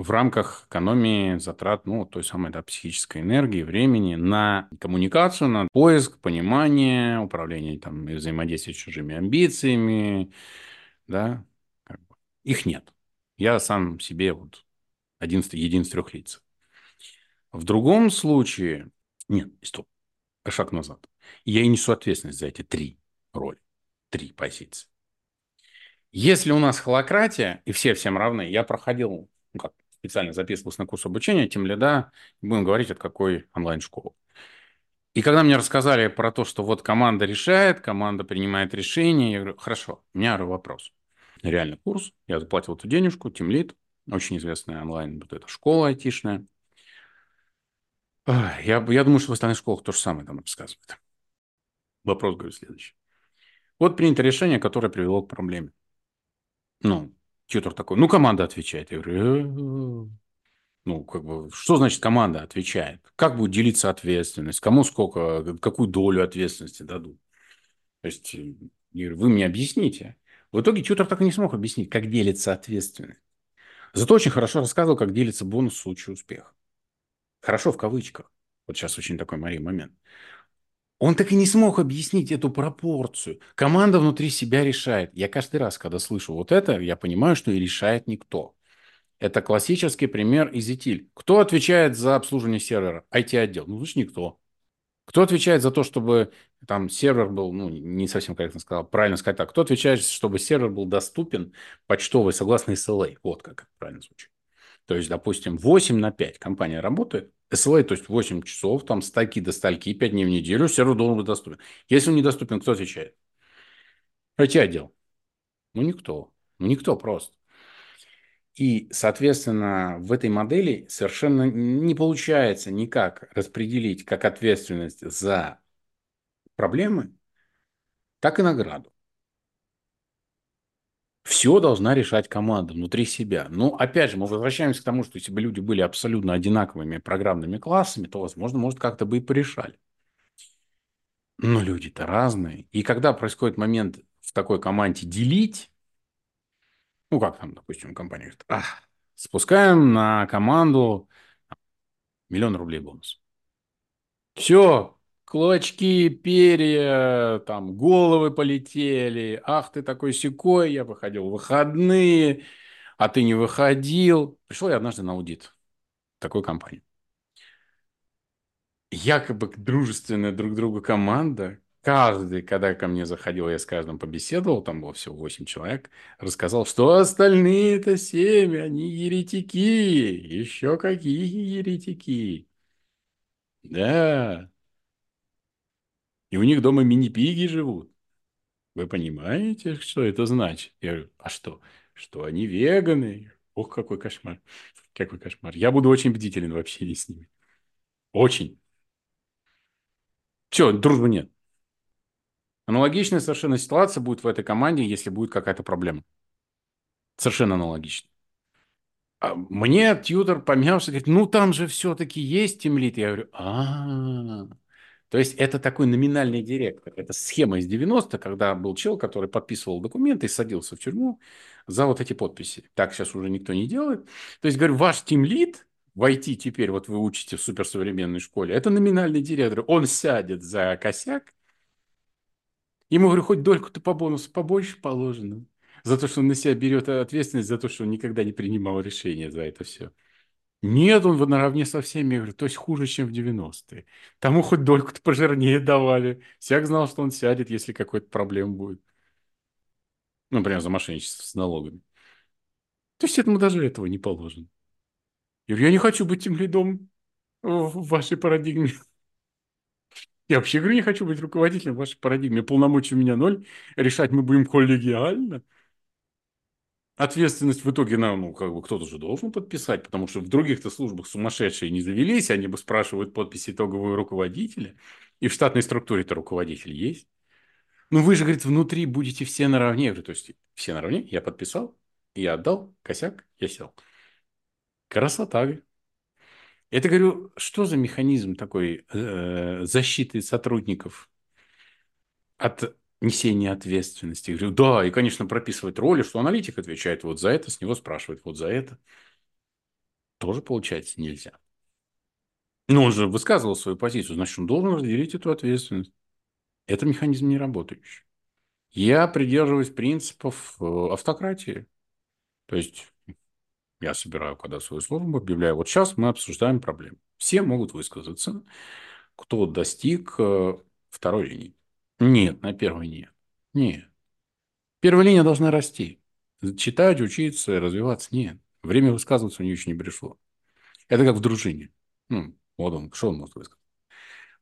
в рамках экономии затрат, ну, той самой, да, психической энергии, времени на коммуникацию, на поиск, понимание, управление там и взаимодействие с чужими амбициями, да, как бы. их нет. Я сам себе вот один, един из трех лиц. В другом случае, нет, стоп, шаг назад. Я и несу ответственность за эти три роли, три позиции. Если у нас холократия, и все всем равны, я проходил, ну как, специально записывался на курс обучения, тем лида, будем говорить, от какой онлайн-школы. И когда мне рассказали про то, что вот команда решает, команда принимает решение, я говорю, хорошо, у меня вопрос. Реально курс, я заплатил эту денежку, Тимлит, очень известная онлайн, вот эта школа айтишная. Я, я думаю, что в остальных школах то же самое там рассказывают. Вопрос, говорю, следующий. Вот принято решение, которое привело к проблеме. Ну, тьютор такой, ну, команда отвечает. Я говорю, «Э, ну, как бы, что значит команда отвечает? Как будет делиться ответственность? Кому сколько, какую долю ответственности дадут? То есть, э, я говорю, вы мне объясните. В итоге тьютор так и не смог объяснить, как делится ответственность. Зато очень хорошо рассказывал, как делится бонус в случае успеха. Хорошо в кавычках. Вот сейчас очень такой, Мария, момент. Он так и не смог объяснить эту пропорцию. Команда внутри себя решает. Я каждый раз, когда слышу вот это, я понимаю, что и решает никто. Это классический пример из ETIL. Кто отвечает за обслуживание сервера? IT-отдел. Ну, значит, никто. Кто отвечает за то, чтобы там сервер был, ну, не совсем корректно сказал, правильно сказать так. Кто отвечает, чтобы сервер был доступен почтовый, согласно SLA? Вот как это правильно звучит. То есть, допустим, 8 на 5 компания работает, SLA, то есть 8 часов, там, стаки до стальки, 5 дней в неделю, сервер должен быть доступен. Если он недоступен, кто отвечает? IT-отдел. Ну, никто. Ну, никто просто. И, соответственно, в этой модели совершенно не получается никак распределить как ответственность за проблемы, так и награду. Все должна решать команда внутри себя. Но, опять же, мы возвращаемся к тому, что если бы люди были абсолютно одинаковыми программными классами, то, возможно, может, как-то бы и порешали. Но люди-то разные. И когда происходит момент в такой команде делить, ну, как там, допустим, компания говорит, а, спускаем на команду миллион рублей бонус. Все, клочки, перья, там, головы полетели. Ах, ты такой секой, я выходил в выходные, а ты не выходил. Пришел я однажды на аудит такой компании. Якобы дружественная друг другу команда, каждый, когда ко мне заходил, я с каждым побеседовал, там было всего 8 человек, рассказал, что остальные это 7, они еретики, еще какие еретики. Да, и у них дома мини-пиги живут. Вы понимаете, что это значит? Я говорю, а что? Что они веганы? Ох, какой кошмар. Какой кошмар. Я буду очень бдителен в общении с ними. Очень. Все, дружбы нет. Аналогичная совершенно ситуация будет в этой команде, если будет какая-то проблема. Совершенно аналогично. А мне тьютер помялся, говорит, ну там же все-таки есть тимлит. Я говорю, а, -а, -а то есть это такой номинальный директор. Это схема из 90 когда был чел, который подписывал документы и садился в тюрьму за вот эти подписи. Так сейчас уже никто не делает. То есть, говорю, ваш тимлит в IT теперь, вот вы учите в суперсовременной школе, это номинальный директор. Он сядет за косяк, Ему, говорю, хоть дольку-то по бонусу побольше положено. За то, что он на себя берет ответственность, за то, что он никогда не принимал решения за это все. Нет, он наравне со всеми, говорю, то есть хуже, чем в 90-е. Тому хоть дольку-то пожирнее давали. Всяк знал, что он сядет, если какой-то проблем будет. Ну, например, за мошенничество с налогами. То есть этому даже этого не положено. Я говорю, я не хочу быть тем лидом в вашей парадигме. Я вообще говорю, не хочу быть руководителем вашей парадигме. Полномочий у меня ноль. Решать мы будем коллегиально. Ответственность в итоге нам, ну, как бы кто-то же должен подписать, потому что в других-то службах сумасшедшие не завелись, они бы спрашивают подписи итогового руководителя, и в штатной структуре-то руководитель есть. Ну, вы же, говорит, внутри будете все наравне. Я говорю, то есть все наравне, я подписал, я отдал, косяк, я сел. Красота, говорит. Это, говорю, что за механизм такой э, защиты сотрудников от несение ответственности. Я говорю, да, и, конечно, прописывать роли, что аналитик отвечает вот за это, с него спрашивают вот за это. Тоже, получается, нельзя. Но он же высказывал свою позицию, значит, он должен разделить эту ответственность. Это механизм не работающий. Я придерживаюсь принципов э, автократии. То есть я собираю, когда свою службу, объявляю, вот сейчас мы обсуждаем проблему. Все могут высказаться, кто достиг э, второй линии. Нет, на первой нет. Нет. Первая линия должна расти. Читать, учиться, развиваться. Нет. Время высказываться у нее еще не пришло. Это как в дружине. Ну, вот он, что он может высказать.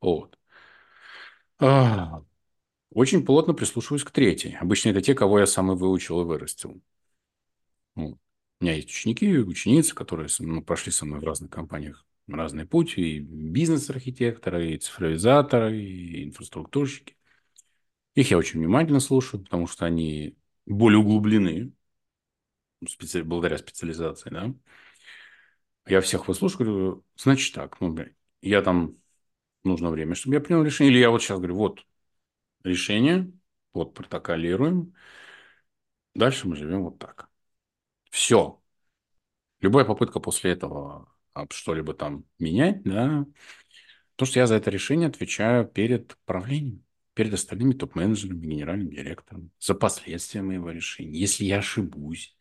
Вот. А, очень плотно прислушиваюсь к третьей. Обычно это те, кого я сам и выучил и вырастил. Вот. У меня есть ученики ученицы, которые ну, прошли со мной в разных компаниях разный путь. И бизнес-архитекторы, и цифровизаторы, и инфраструктурщики. Их я очень внимательно слушаю, потому что они более углублены специ... благодаря специализации, да. Я всех выслушиваю, говорю, значит так, ну, я там нужно время, чтобы я принял решение. Или я вот сейчас говорю, вот решение, вот протоколируем, дальше мы живем вот так. Все. Любая попытка после этого что-либо там менять, да, то, что я за это решение отвечаю перед правлением перед остальными топ-менеджерами, генеральным директором за последствия моего решения. Если я ошибусь,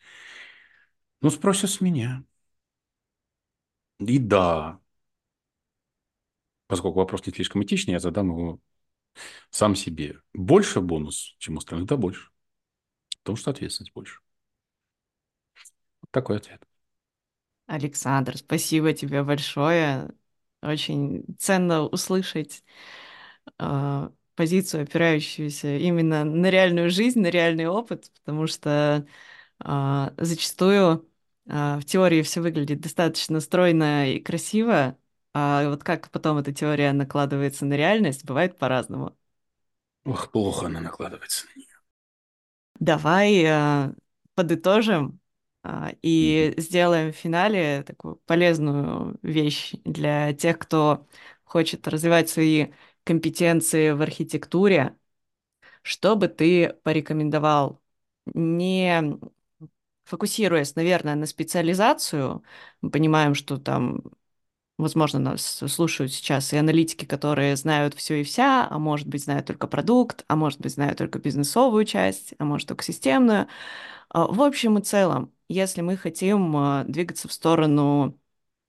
ну, спросят с меня. И да, поскольку вопрос не слишком этичный, я задам его сам себе. Больше бонус, чем у остальных? Да, больше. Потому что ответственность больше. Вот такой ответ. Александр, спасибо тебе большое. Очень ценно услышать а, позицию, опирающуюся именно на реальную жизнь, на реальный опыт, потому что э, зачастую э, в теории все выглядит достаточно стройно и красиво, а вот как потом эта теория накладывается на реальность, бывает по-разному. Ох, плохо она накладывается на нее. Давай э, подытожим э, и mm-hmm. сделаем в финале такую полезную вещь для тех, кто хочет развивать свои компетенции в архитектуре, что бы ты порекомендовал, не фокусируясь, наверное, на специализацию, мы понимаем, что там Возможно, нас слушают сейчас и аналитики, которые знают все и вся, а может быть, знают только продукт, а может быть, знают только бизнесовую часть, а может, только системную. А, в общем и целом, если мы хотим а, двигаться в сторону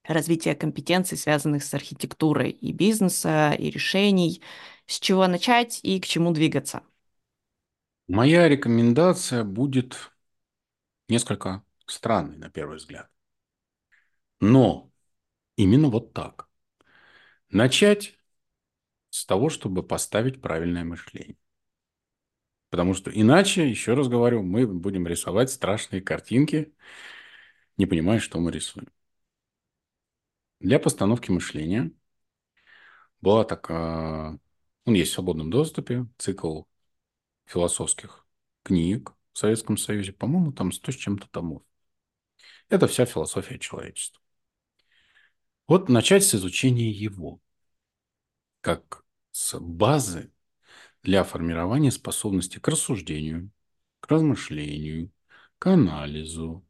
развития компетенций, связанных с архитектурой и бизнеса, и решений, с чего начать и к чему двигаться? Моя рекомендация будет несколько странной на первый взгляд. Но именно вот так. Начать с того, чтобы поставить правильное мышление. Потому что иначе, еще раз говорю, мы будем рисовать страшные картинки, не понимая, что мы рисуем. Для постановки мышления была такая... Он есть в свободном доступе, цикл философских книг в Советском Союзе. По-моему, там сто с чем-то томов. Это вся философия человечества. Вот начать с изучения его, как с базы для формирования способности к рассуждению, к размышлению, к анализу,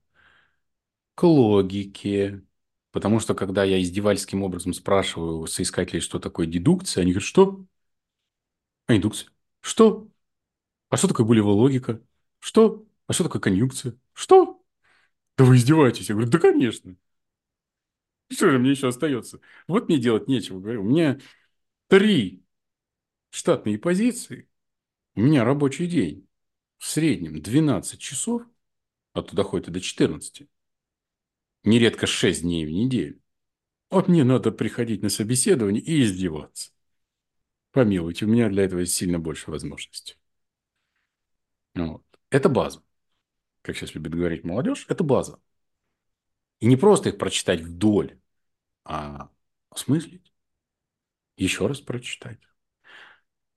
к логике. Потому что, когда я издевательским образом спрашиваю соискателей, что такое дедукция, они говорят, что? А индукция? Что? А что такое булевая логика? Что? А что такое конъюнкция? Что? Да вы издеваетесь. Я говорю, да, конечно. Что же мне еще остается? Вот мне делать нечего. Говорю, у меня три штатные позиции. У меня рабочий день в среднем 12 часов, а туда ходит и до 14. Нередко 6 дней в неделю. Вот мне надо приходить на собеседование и издеваться. Помилуйте, у меня для этого есть сильно больше возможностей. Вот. Это база. Как сейчас любит говорить молодежь, это база. И не просто их прочитать вдоль, а осмыслить. Еще раз прочитать.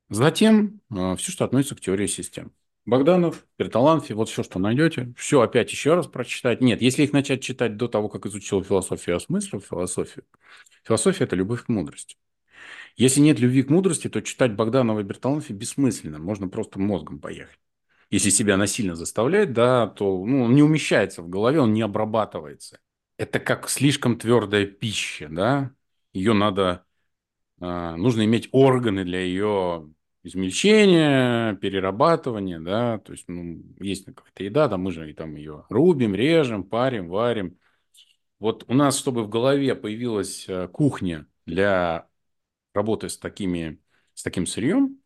Затем э, все, что относится к теории систем. Богданов, Перталанфи, вот все, что найдете, все опять еще раз прочитать. Нет, если их начать читать до того, как изучил философию, осмыслил философию, философия – это любовь к мудрости. Если нет любви к мудрости, то читать Богданова и Берталанфи бессмысленно, можно просто мозгом поехать если себя насильно заставлять, да, то ну, он не умещается в голове, он не обрабатывается. Это как слишком твердая пища, да, ее надо, э, нужно иметь органы для ее измельчения, перерабатывания, да, то есть, ну, есть какая-то еда, да, мы же и там ее рубим, режем, парим, варим. Вот у нас, чтобы в голове появилась э, кухня для работы с такими, с таким сырьем,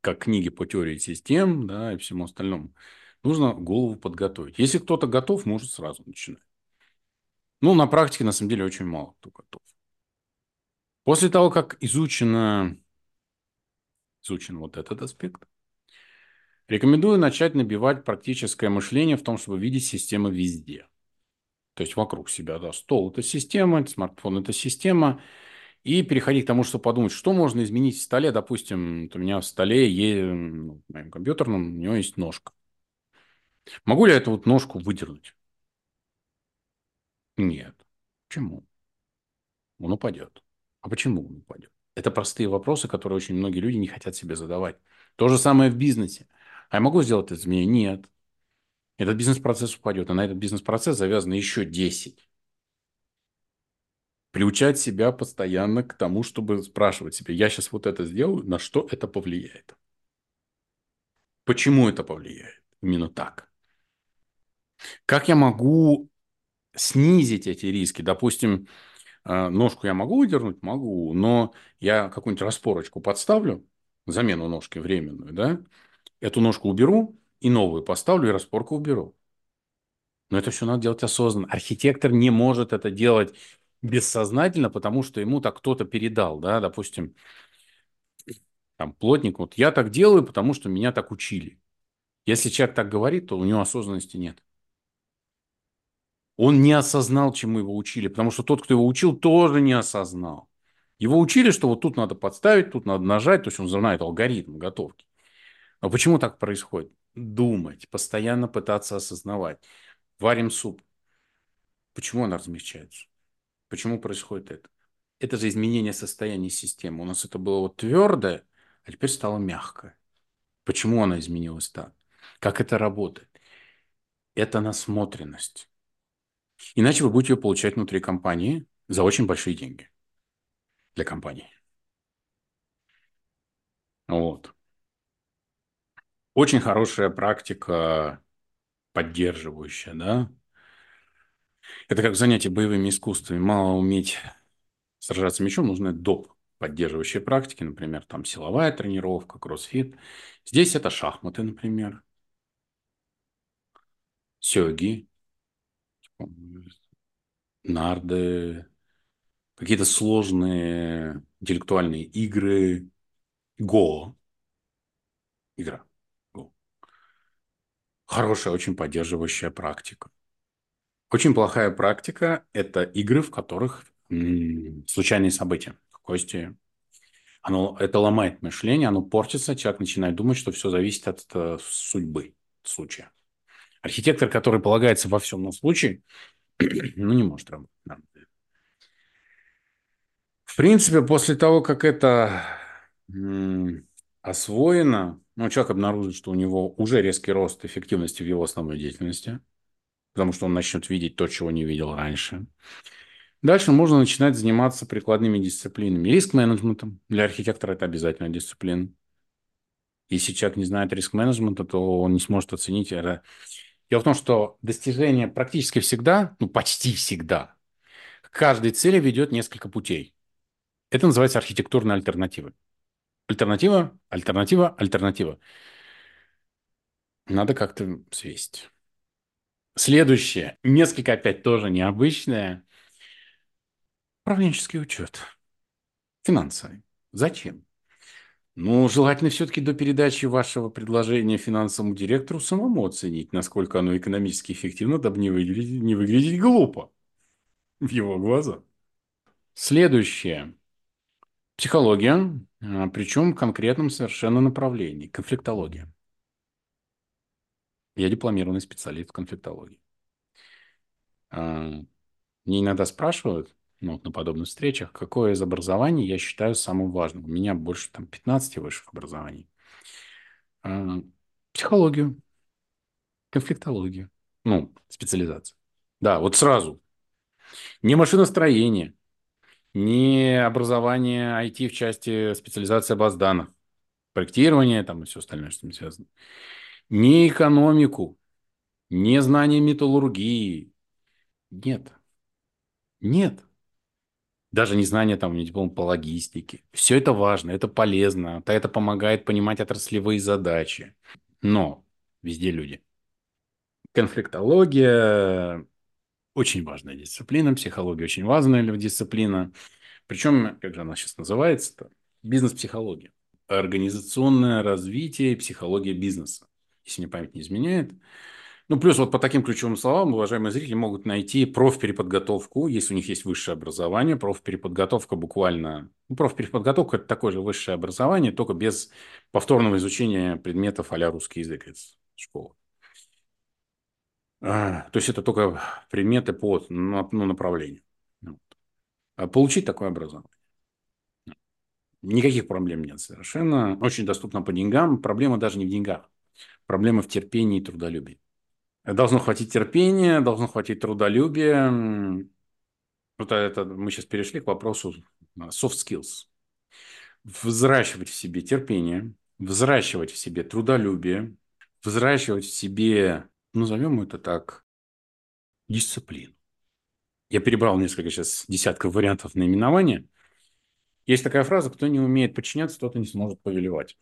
как книги по теории систем, да, и всему остальному. Нужно голову подготовить. Если кто-то готов, может сразу начинать. Ну, на практике, на самом деле, очень мало кто готов. После того, как изучено, изучен вот этот аспект, рекомендую начать набивать практическое мышление в том, чтобы видеть системы везде. То есть вокруг себя, да, стол – это система, смартфон – это система – и переходить к тому, что подумать, что можно изменить в столе. Допустим, вот у меня в столе, есть, ну, в моем компьютерном, у него есть ножка. Могу ли я эту вот ножку выдернуть? Нет. Почему? Он упадет. А почему он упадет? Это простые вопросы, которые очень многие люди не хотят себе задавать. То же самое в бизнесе. А я могу сделать это изменение? Нет. Этот бизнес-процесс упадет, а на этот бизнес-процесс завязано еще 10 приучать себя постоянно к тому, чтобы спрашивать себя, я сейчас вот это сделаю, на что это повлияет? Почему это повлияет? Именно так. Как я могу снизить эти риски? Допустим, ножку я могу выдернуть? Могу, но я какую-нибудь распорочку подставлю, замену ножки временную, да? Эту ножку уберу и новую поставлю, и распорку уберу. Но это все надо делать осознанно. Архитектор не может это делать бессознательно, потому что ему так кто-то передал, да, допустим, там, плотник, вот я так делаю, потому что меня так учили. Если человек так говорит, то у него осознанности нет. Он не осознал, чему его учили, потому что тот, кто его учил, тоже не осознал. Его учили, что вот тут надо подставить, тут надо нажать, то есть он знает алгоритм готовки. А почему так происходит? Думать, постоянно пытаться осознавать. Варим суп. Почему она размягчается? Почему происходит это? Это же изменение состояния системы. У нас это было вот твердое, а теперь стало мягкое. Почему она изменилась так? Как это работает? Это насмотренность. Иначе вы будете ее получать внутри компании, за очень большие деньги для компании. Вот. Очень хорошая практика, поддерживающая, да. Это как занятие боевыми искусствами. Мало уметь сражаться мечом, нужны доп. поддерживающие практики, например, там силовая тренировка, кроссфит. Здесь это шахматы, например, сёги, нарды, какие-то сложные интеллектуальные игры, го, игра, го. Хорошая, очень поддерживающая практика. Очень плохая практика – это игры, в которых случайные события. Кости. Оно, это ломает мышление, оно портится, человек начинает думать, что все зависит от э, судьбы случая. Архитектор, который полагается во всем на случай, [CLEARS THROAT] ну, не может работать. В принципе, после того, как это освоено, ну, человек обнаружит, что у него уже резкий рост эффективности в его основной деятельности, потому что он начнет видеть то, чего не видел раньше. Дальше можно начинать заниматься прикладными дисциплинами. Риск-менеджментом. Для архитектора это обязательная дисциплина. Если человек не знает риск-менеджмента, то он не сможет оценить это Дело в том, что достижение практически всегда, ну почти всегда, к каждой цели ведет несколько путей. Это называется архитектурная альтернатива. Альтернатива, альтернатива, альтернатива. Надо как-то свесть. Следующее, несколько опять тоже необычное. Управленческий учет. Финансовый. Зачем? Ну, желательно все-таки до передачи вашего предложения финансовому директору самому оценить, насколько оно экономически эффективно, дабы не выглядеть, не выглядеть глупо в его глазах. Следующее. Психология, а, причем в конкретном совершенно направлении. Конфликтология. Я дипломированный специалист в конфликтологии. А, мне иногда спрашивают, ну, вот на подобных встречах, какое из образований я считаю самым важным. У меня больше там 15 высших образований. А, психологию, конфликтологию, ну, специализация. Да, вот сразу. Не машиностроение, не образование IT в части специализации баз данных, проектирование там и все остальное, что с ним связано. Не экономику, не знание металлургии. Нет. Нет даже не знание там, диплом по логистике. Все это важно, это полезно, это помогает понимать отраслевые задачи. Но везде люди. Конфликтология очень важная дисциплина, психология очень важная дисциплина. Причем, как же она сейчас называется-то? Бизнес-психология. Организационное развитие психология бизнеса. Если мне память не изменяет. Ну, плюс вот по таким ключевым словам, уважаемые зрители могут найти профпереподготовку, если у них есть высшее образование. Профпереподготовка буквально... Ну, профпереподготовка – это такое же высшее образование, только без повторного изучения предметов а русский язык из школы. А, то есть это только предметы по ну, направлению. Вот. А получить такое образование. Никаких проблем нет совершенно. Очень доступно по деньгам. Проблема даже не в деньгах. Проблема в терпении и трудолюбии. Должно хватить терпения, должно хватить трудолюбия. Вот это мы сейчас перешли к вопросу а, soft skills. Взращивать в себе терпение, взращивать в себе трудолюбие, взращивать в себе, назовем это так, дисциплину. Я перебрал несколько сейчас десятков вариантов наименования. Есть такая фраза, кто не умеет подчиняться, тот и не сможет повелевать.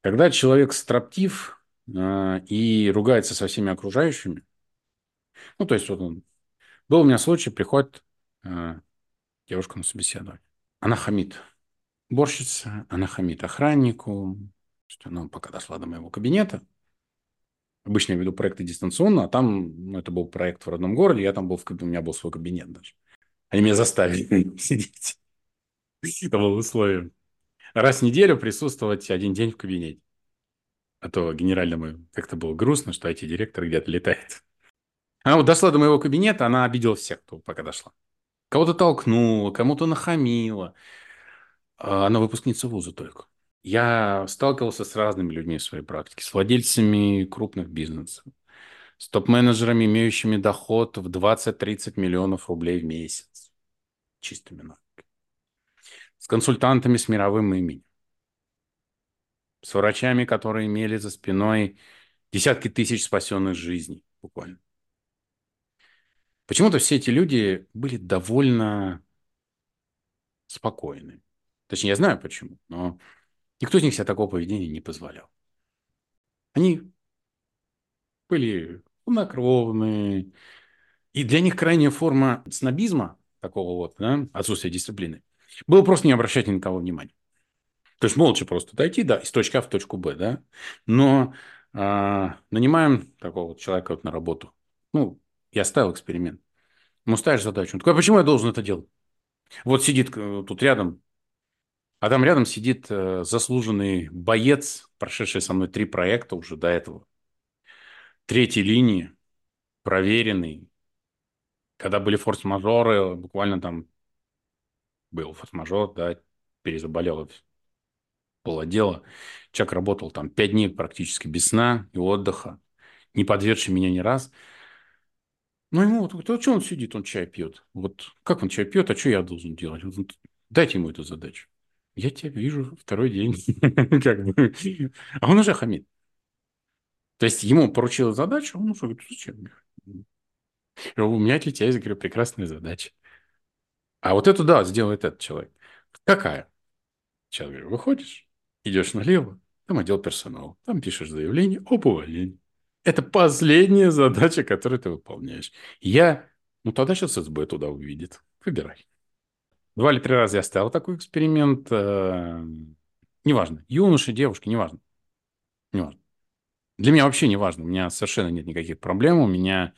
Когда человек строптив, и ругается со всеми окружающими. Ну, то есть, вот он... Был у меня случай, приходит э, девушка на собеседование. Она хамит уборщица, она хамит охраннику. Что она пока дошла до моего кабинета. Обычно я веду проекты дистанционно, а там, ну, это был проект в родном городе, я там был, в, у меня был свой кабинет даже. Они меня заставили [LAUGHS] сидеть. Это было условие. Раз в неделю присутствовать один день в кабинете. А то генеральному как-то было грустно, что IT-директор где-то летает. Она вот дошла до моего кабинета, она обидела всех, кто пока дошла. Кого-то толкнула, кому-то нахамила. А она выпускница вуза только. Я сталкивался с разными людьми в своей практике, с владельцами крупных бизнесов, с топ-менеджерами, имеющими доход в 20-30 миллионов рублей в месяц. чистыми навыками. С консультантами с мировым именем. С врачами, которые имели за спиной десятки тысяч спасенных жизней буквально. Почему-то все эти люди были довольно спокойны. Точнее, я знаю почему, но никто из них себе такого поведения не позволял. Они были хладнокровные. И для них крайняя форма снобизма, такого вот, да, отсутствия дисциплины, было просто не обращать ни на кого внимания. То есть молча просто дойти, да, из точки А в точку Б, да. Но а, нанимаем такого вот человека вот на работу. Ну, я ставил эксперимент. Ему ставишь задачу. Он такой, а почему я должен это делать? Вот сидит э, тут рядом, а там рядом сидит э, заслуженный боец, прошедший со мной три проекта уже до этого. Третьей линии, проверенный. Когда были форс-мажоры, буквально там был форс-мажор, да, перезаболел, было дело. Человек работал там пять дней практически без сна и отдыха, не подвергший меня ни раз. Ну, ему вот, вот что он сидит, он чай пьет. Вот как он чай пьет, а что я должен делать? Вот, дайте ему эту задачу. Я тебя вижу второй день. [LAUGHS] А он уже хамит. То есть ему поручил задачу, он уже говорит, зачем? У меня для тебя есть, говорю, прекрасная задача. А вот эту, да, сделает этот человек. Какая? Человек говорит, выходишь, идешь налево, там отдел персонала, там пишешь заявление об увольнении. Это последняя задача, которую ты выполняешь. Я, ну тогда сейчас СБ туда увидит. Выбирай. Два или три раза я ставил такой эксперимент. Э, неважно. Юноши, девушки, неважно. Неважно. Для меня вообще не важно. У меня совершенно нет никаких проблем. У меня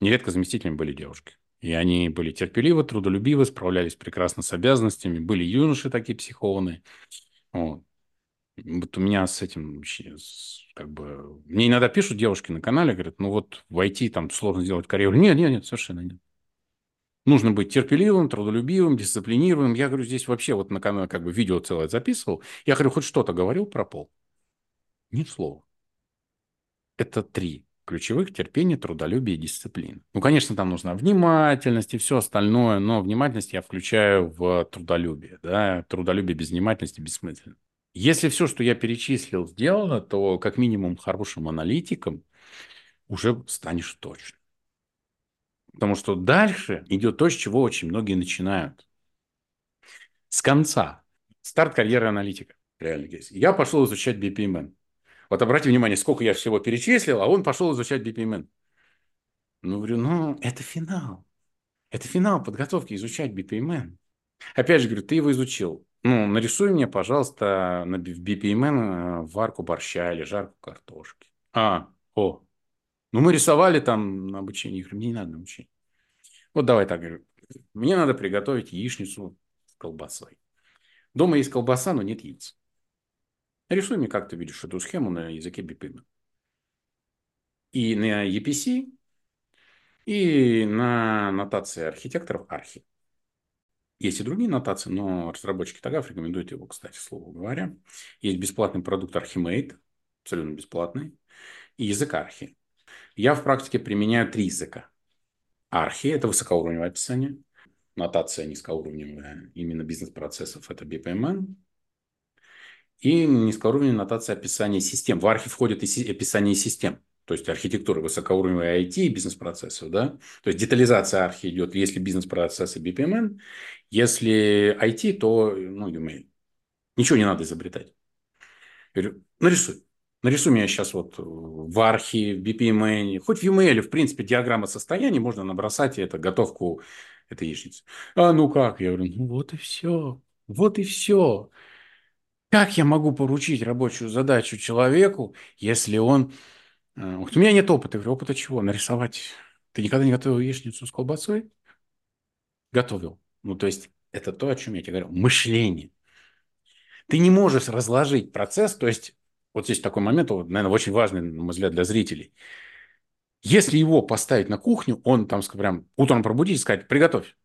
нередко заместителями были девушки. И они были терпеливы, трудолюбивы, справлялись прекрасно с обязанностями. Были юноши такие психованные. Вот. Вот у меня с этим как бы... Мне иногда пишут девушки на канале, говорят, ну вот войти там сложно сделать карьеру. Нет, нет, нет, совершенно нет. Нужно быть терпеливым, трудолюбивым, дисциплинированным. Я говорю, здесь вообще вот на канале как бы видео целое записывал. Я говорю, хоть что-то говорил про пол? Ни слова. Это три ключевых терпение, трудолюбие дисциплина. Ну, конечно, там нужна внимательность и все остальное, но внимательность я включаю в трудолюбие. Да? Трудолюбие без внимательности бессмысленно. Если все, что я перечислил, сделано, то как минимум хорошим аналитиком уже станешь точно. Потому что дальше идет то, с чего очень многие начинают. С конца. Старт карьеры аналитика. Реально кейс. Я пошел изучать BPMN. Вот обратите внимание, сколько я всего перечислил, а он пошел изучать BPMN. Ну, говорю, ну, это финал. Это финал подготовки изучать BPMN. Опять же, говорю, ты его изучил. Ну, нарисуй мне, пожалуйста, на, BPMN э, варку борща или жарку картошки. А, о. Ну, мы рисовали там на обучении. Я говорю, мне не надо на обучение. Вот давай так, говорю. Мне надо приготовить яичницу с колбасой. Дома есть колбаса, но нет яиц. Рисуй мне, как ты видишь эту схему на языке BPMN. И на EPC, и на нотации архитекторов архи. Есть и другие нотации, но разработчики ТАГАФ рекомендуют его, кстати, слово говоря. Есть бесплатный продукт Archimate, абсолютно бесплатный, и язык Архи. Я в практике применяю три языка. Архи – это высокоуровневое описание, нотация низкоуровневая именно бизнес-процессов – это BPMN, и низкоуровневая нотация описания систем. В Архи входит и описание систем то есть архитектура высокоуровневой IT и бизнес-процессов, да, то есть детализация архи идет, если бизнес-процессы BPMN, если IT, то, ну, UML. Ничего не надо изобретать. Я говорю, нарисуй. Нарисуй меня сейчас вот в архи, в BPMN, хоть в UML, в принципе, диаграмма состояния, можно набросать это, готовку этой яичницы. А ну как? Я говорю, ну вот и все. Вот и все. Как я могу поручить рабочую задачу человеку, если он у меня нет опыта. Я говорю, опыта чего? Нарисовать. Ты никогда не готовил яичницу с колбасой? Готовил. Ну, то есть, это то, о чем я тебе говорил. Мышление. Ты не можешь разложить процесс, то есть, вот здесь такой момент, наверное, очень важный, на мой взгляд, для зрителей. Если его поставить на кухню, он там, прям утром пробудить и сказать, приготовь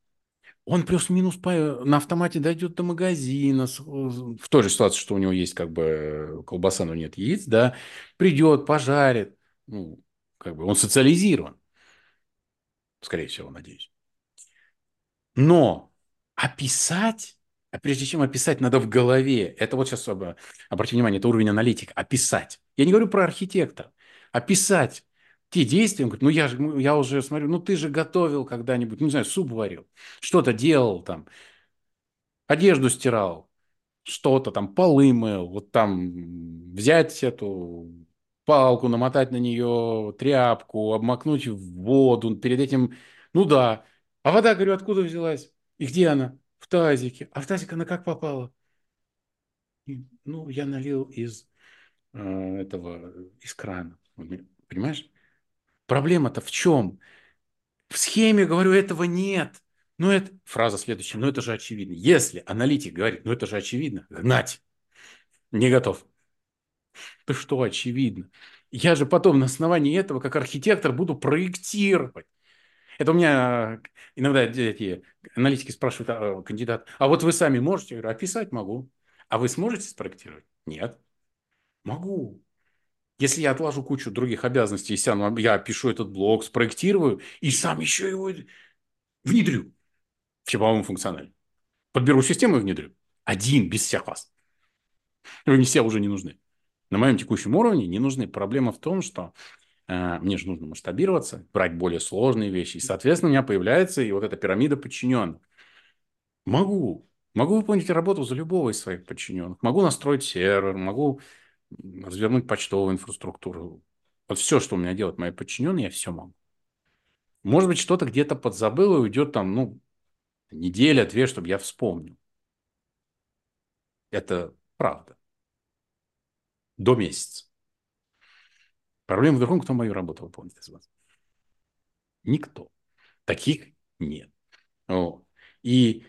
он плюс-минус на автомате дойдет до магазина, в той же ситуации, что у него есть как бы колбаса, но нет яиц, да, придет, пожарит, ну, как бы он социализирован, скорее всего, надеюсь. Но Описать? А прежде чем описать, надо в голове. Это вот сейчас, обратите внимание, это уровень аналитика. Описать. Я не говорю про архитектора. Описать те действия. Он говорит, ну я, же, я уже смотрю, ну ты же готовил когда-нибудь, ну, не знаю, суп варил, что-то делал там, одежду стирал, что-то там, полы мыл, вот там взять эту палку, намотать на нее тряпку, обмакнуть в воду, перед этим, ну да. А вода, говорю, откуда взялась? И где она? В тазике. А в тазик она как попала? И, ну, я налил из э, этого, из крана. Понимаешь? Проблема-то в чем? В схеме, говорю, этого нет. Ну, это фраза следующая. Ну, это же очевидно. Если аналитик говорит, ну, это же очевидно, гнать. Не готов. Ты что, очевидно? Я же потом на основании этого, как архитектор, буду проектировать. Это у меня иногда эти аналитики спрашивают а, кандидат, а вот вы сами можете? Я говорю, описать могу. А вы сможете спроектировать? Нет. Могу. Если я отложу кучу других обязанностей, я пишу этот блок, спроектирую и сам еще его внедрю в типовом функционале. Подберу систему и внедрю. Один, без всех вас. Вы мне все уже не нужны на моем текущем уровне не нужны. Проблема в том, что э, мне же нужно масштабироваться, брать более сложные вещи. И, соответственно, у меня появляется и вот эта пирамида подчиненных. Могу. Могу выполнить работу за любого из своих подчиненных. Могу настроить сервер, могу развернуть почтовую инфраструктуру. Вот все, что у меня делают мои подчиненные, я все могу. Может быть, что-то где-то подзабыл и уйдет там, ну, неделя-две, чтобы я вспомнил. Это правда до месяца. Проблема в другом, кто мою работу выполнит из вас. Никто. Таких нет. Вот. И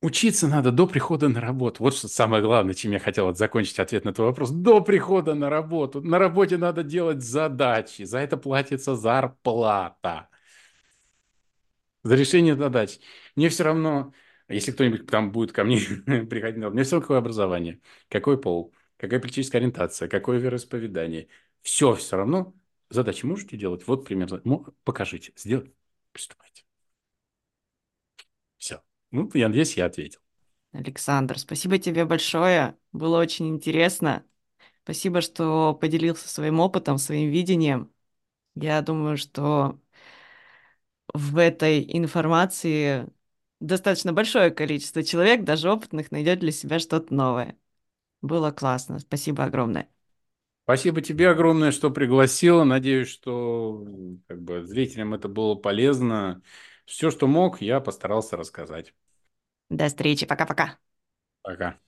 учиться надо до прихода на работу. Вот что самое главное, чем я хотел закончить ответ на твой вопрос. До прихода на работу. На работе надо делать задачи. За это платится зарплата. За решение задач. Мне все равно, если кто-нибудь там будет ко мне [LAUGHS] приходить, мне все равно какое образование, какой пол, какая политическая ориентация, какое вероисповедание. Все все равно. Задачи можете делать? Вот примерно. Покажите. Сделать. Приступайте. Все. Ну, я надеюсь, я ответил. Александр, спасибо тебе большое. Было очень интересно. Спасибо, что поделился своим опытом, своим видением. Я думаю, что в этой информации достаточно большое количество человек, даже опытных, найдет для себя что-то новое. Было классно. Спасибо огромное. Спасибо тебе огромное, что пригласила. Надеюсь, что как бы, зрителям это было полезно. Все, что мог, я постарался рассказать. До встречи. Пока-пока. Пока. -пока. Пока.